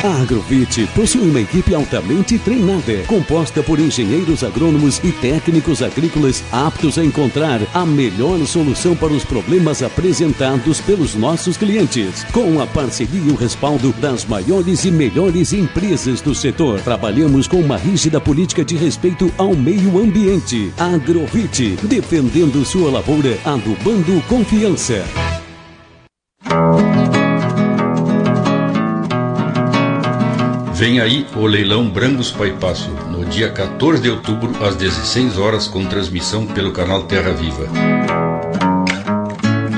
A Agrovit possui uma equipe altamente treinada, composta por engenheiros agrônomos e técnicos agrícolas aptos a encontrar a melhor solução para os problemas apresentados pelos nossos clientes. Com a parceria e o respaldo das maiores e melhores empresas do setor, trabalhamos com uma rígida política de respeito ao meio ambiente. Agrovit, defendendo sua lavoura, adubando confiança. Vem aí o leilão Brangos Paipasso, no dia 14 de outubro, às 16 horas, com transmissão pelo canal Terra Viva.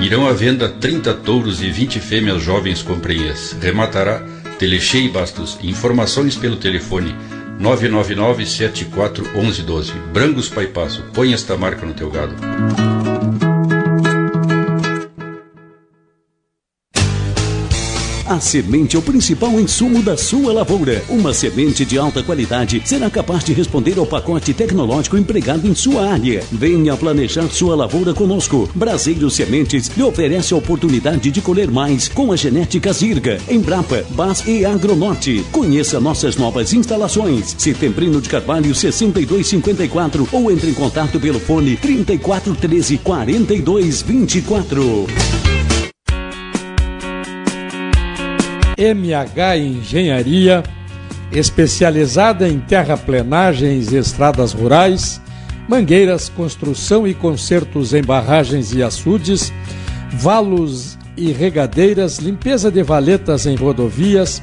Irão à venda 30 touros e 20 fêmeas jovens com prenhas. Rematará Telechei Bastos. Informações pelo telefone 999 74 1112. Brangos Paipasso. Põe esta marca no teu gado. A semente é o principal insumo da sua lavoura. Uma semente de alta qualidade será capaz de responder ao pacote tecnológico empregado em sua área. Venha planejar sua lavoura conosco. Braseiro Sementes lhe oferece a oportunidade de colher mais com a genética Zirga, Embrapa, Bas e Agronorte. Conheça nossas novas instalações. Setembrino de Carvalho 6254 ou entre em contato pelo fone 3413 4224. MH Engenharia, especializada em terraplenagens e estradas rurais, mangueiras, construção e consertos em barragens e açudes, valos e regadeiras, limpeza de valetas em rodovias,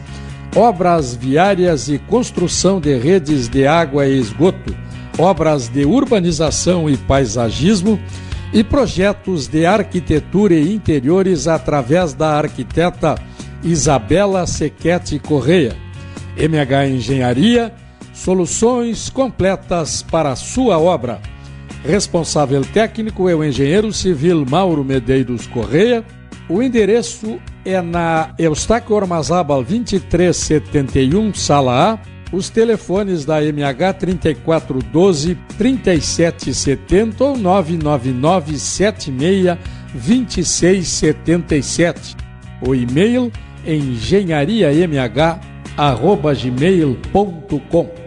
obras viárias e construção de redes de água e esgoto, obras de urbanização e paisagismo e projetos de arquitetura e interiores através da arquiteta Isabela Sequete Correia. MH Engenharia, soluções completas para a sua obra. Responsável técnico é o engenheiro civil Mauro Medeiros Correia. O endereço é na Eustáquio Ormazábal 2371, sala A. Os telefones da MH 3412 3770 ou 999 76 2677. O e-mail gmail.com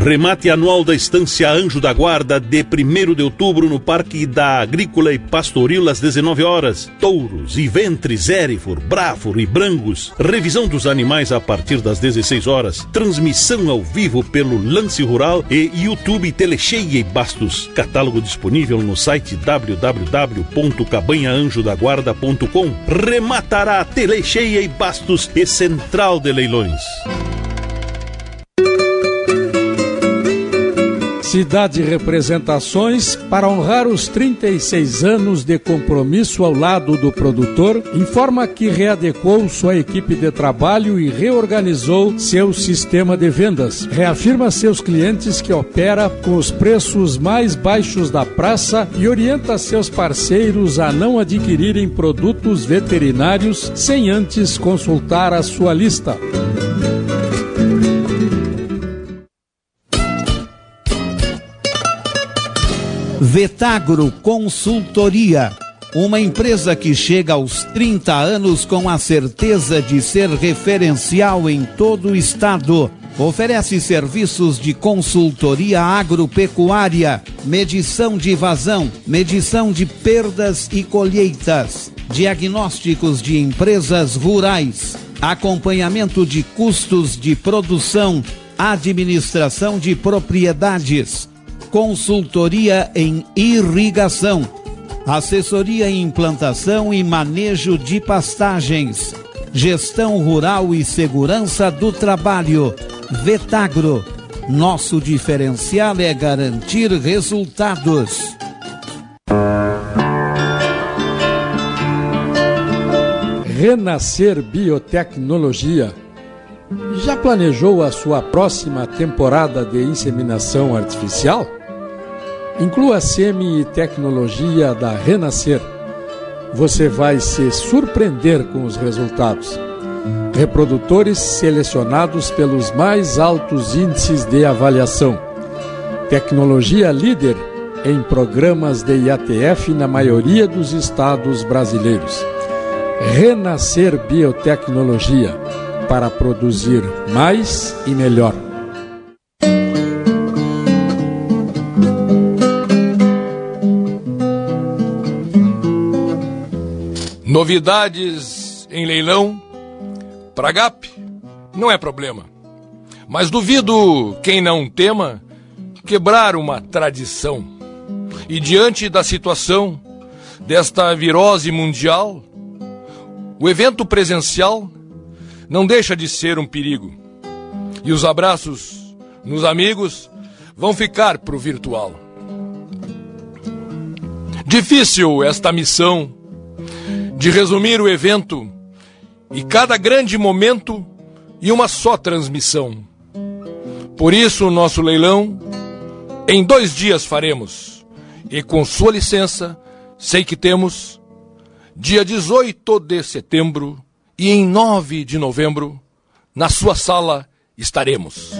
Remate anual da Estância Anjo da Guarda de 1 de outubro no Parque da Agrícola e Pastoril às 19 horas. Touros e ventres, Erifor, Brafor e Brangos. Revisão dos animais a partir das 16 horas. Transmissão ao vivo pelo Lance Rural e YouTube Telecheia e Bastos. Catálogo disponível no site www.cabanhaanjodaguarda.com. Rematará Telecheia e Bastos e Central de Leilões. Cidade Representações, para honrar os 36 anos de compromisso ao lado do produtor, informa que readequou sua equipe de trabalho e reorganizou seu sistema de vendas. Reafirma seus clientes que opera com os preços mais baixos da praça e orienta seus parceiros a não adquirirem produtos veterinários sem antes consultar a sua lista. Vetagro Consultoria, uma empresa que chega aos 30 anos com a certeza de ser referencial em todo o estado. Oferece serviços de consultoria agropecuária, medição de vazão, medição de perdas e colheitas, diagnósticos de empresas rurais, acompanhamento de custos de produção, administração de propriedades consultoria em irrigação, assessoria em implantação e manejo de pastagens, gestão rural e segurança do trabalho. Vetagro. Nosso diferencial é garantir resultados. Renascer Biotecnologia. Já planejou a sua próxima temporada de inseminação artificial? Inclua a semi-tecnologia da Renascer. Você vai se surpreender com os resultados. Reprodutores selecionados pelos mais altos índices de avaliação. Tecnologia líder em programas de IATF na maioria dos estados brasileiros. Renascer Biotecnologia para produzir mais e melhor. Novidades em leilão para GAP não é problema. Mas duvido quem não tema quebrar uma tradição. E diante da situação desta virose mundial, o evento presencial não deixa de ser um perigo. E os abraços nos amigos vão ficar para o virtual. Difícil esta missão de resumir o evento e cada grande momento em uma só transmissão. Por isso, o nosso leilão em dois dias faremos. E com sua licença, sei que temos dia 18 de setembro e em 9 de novembro, na sua sala estaremos.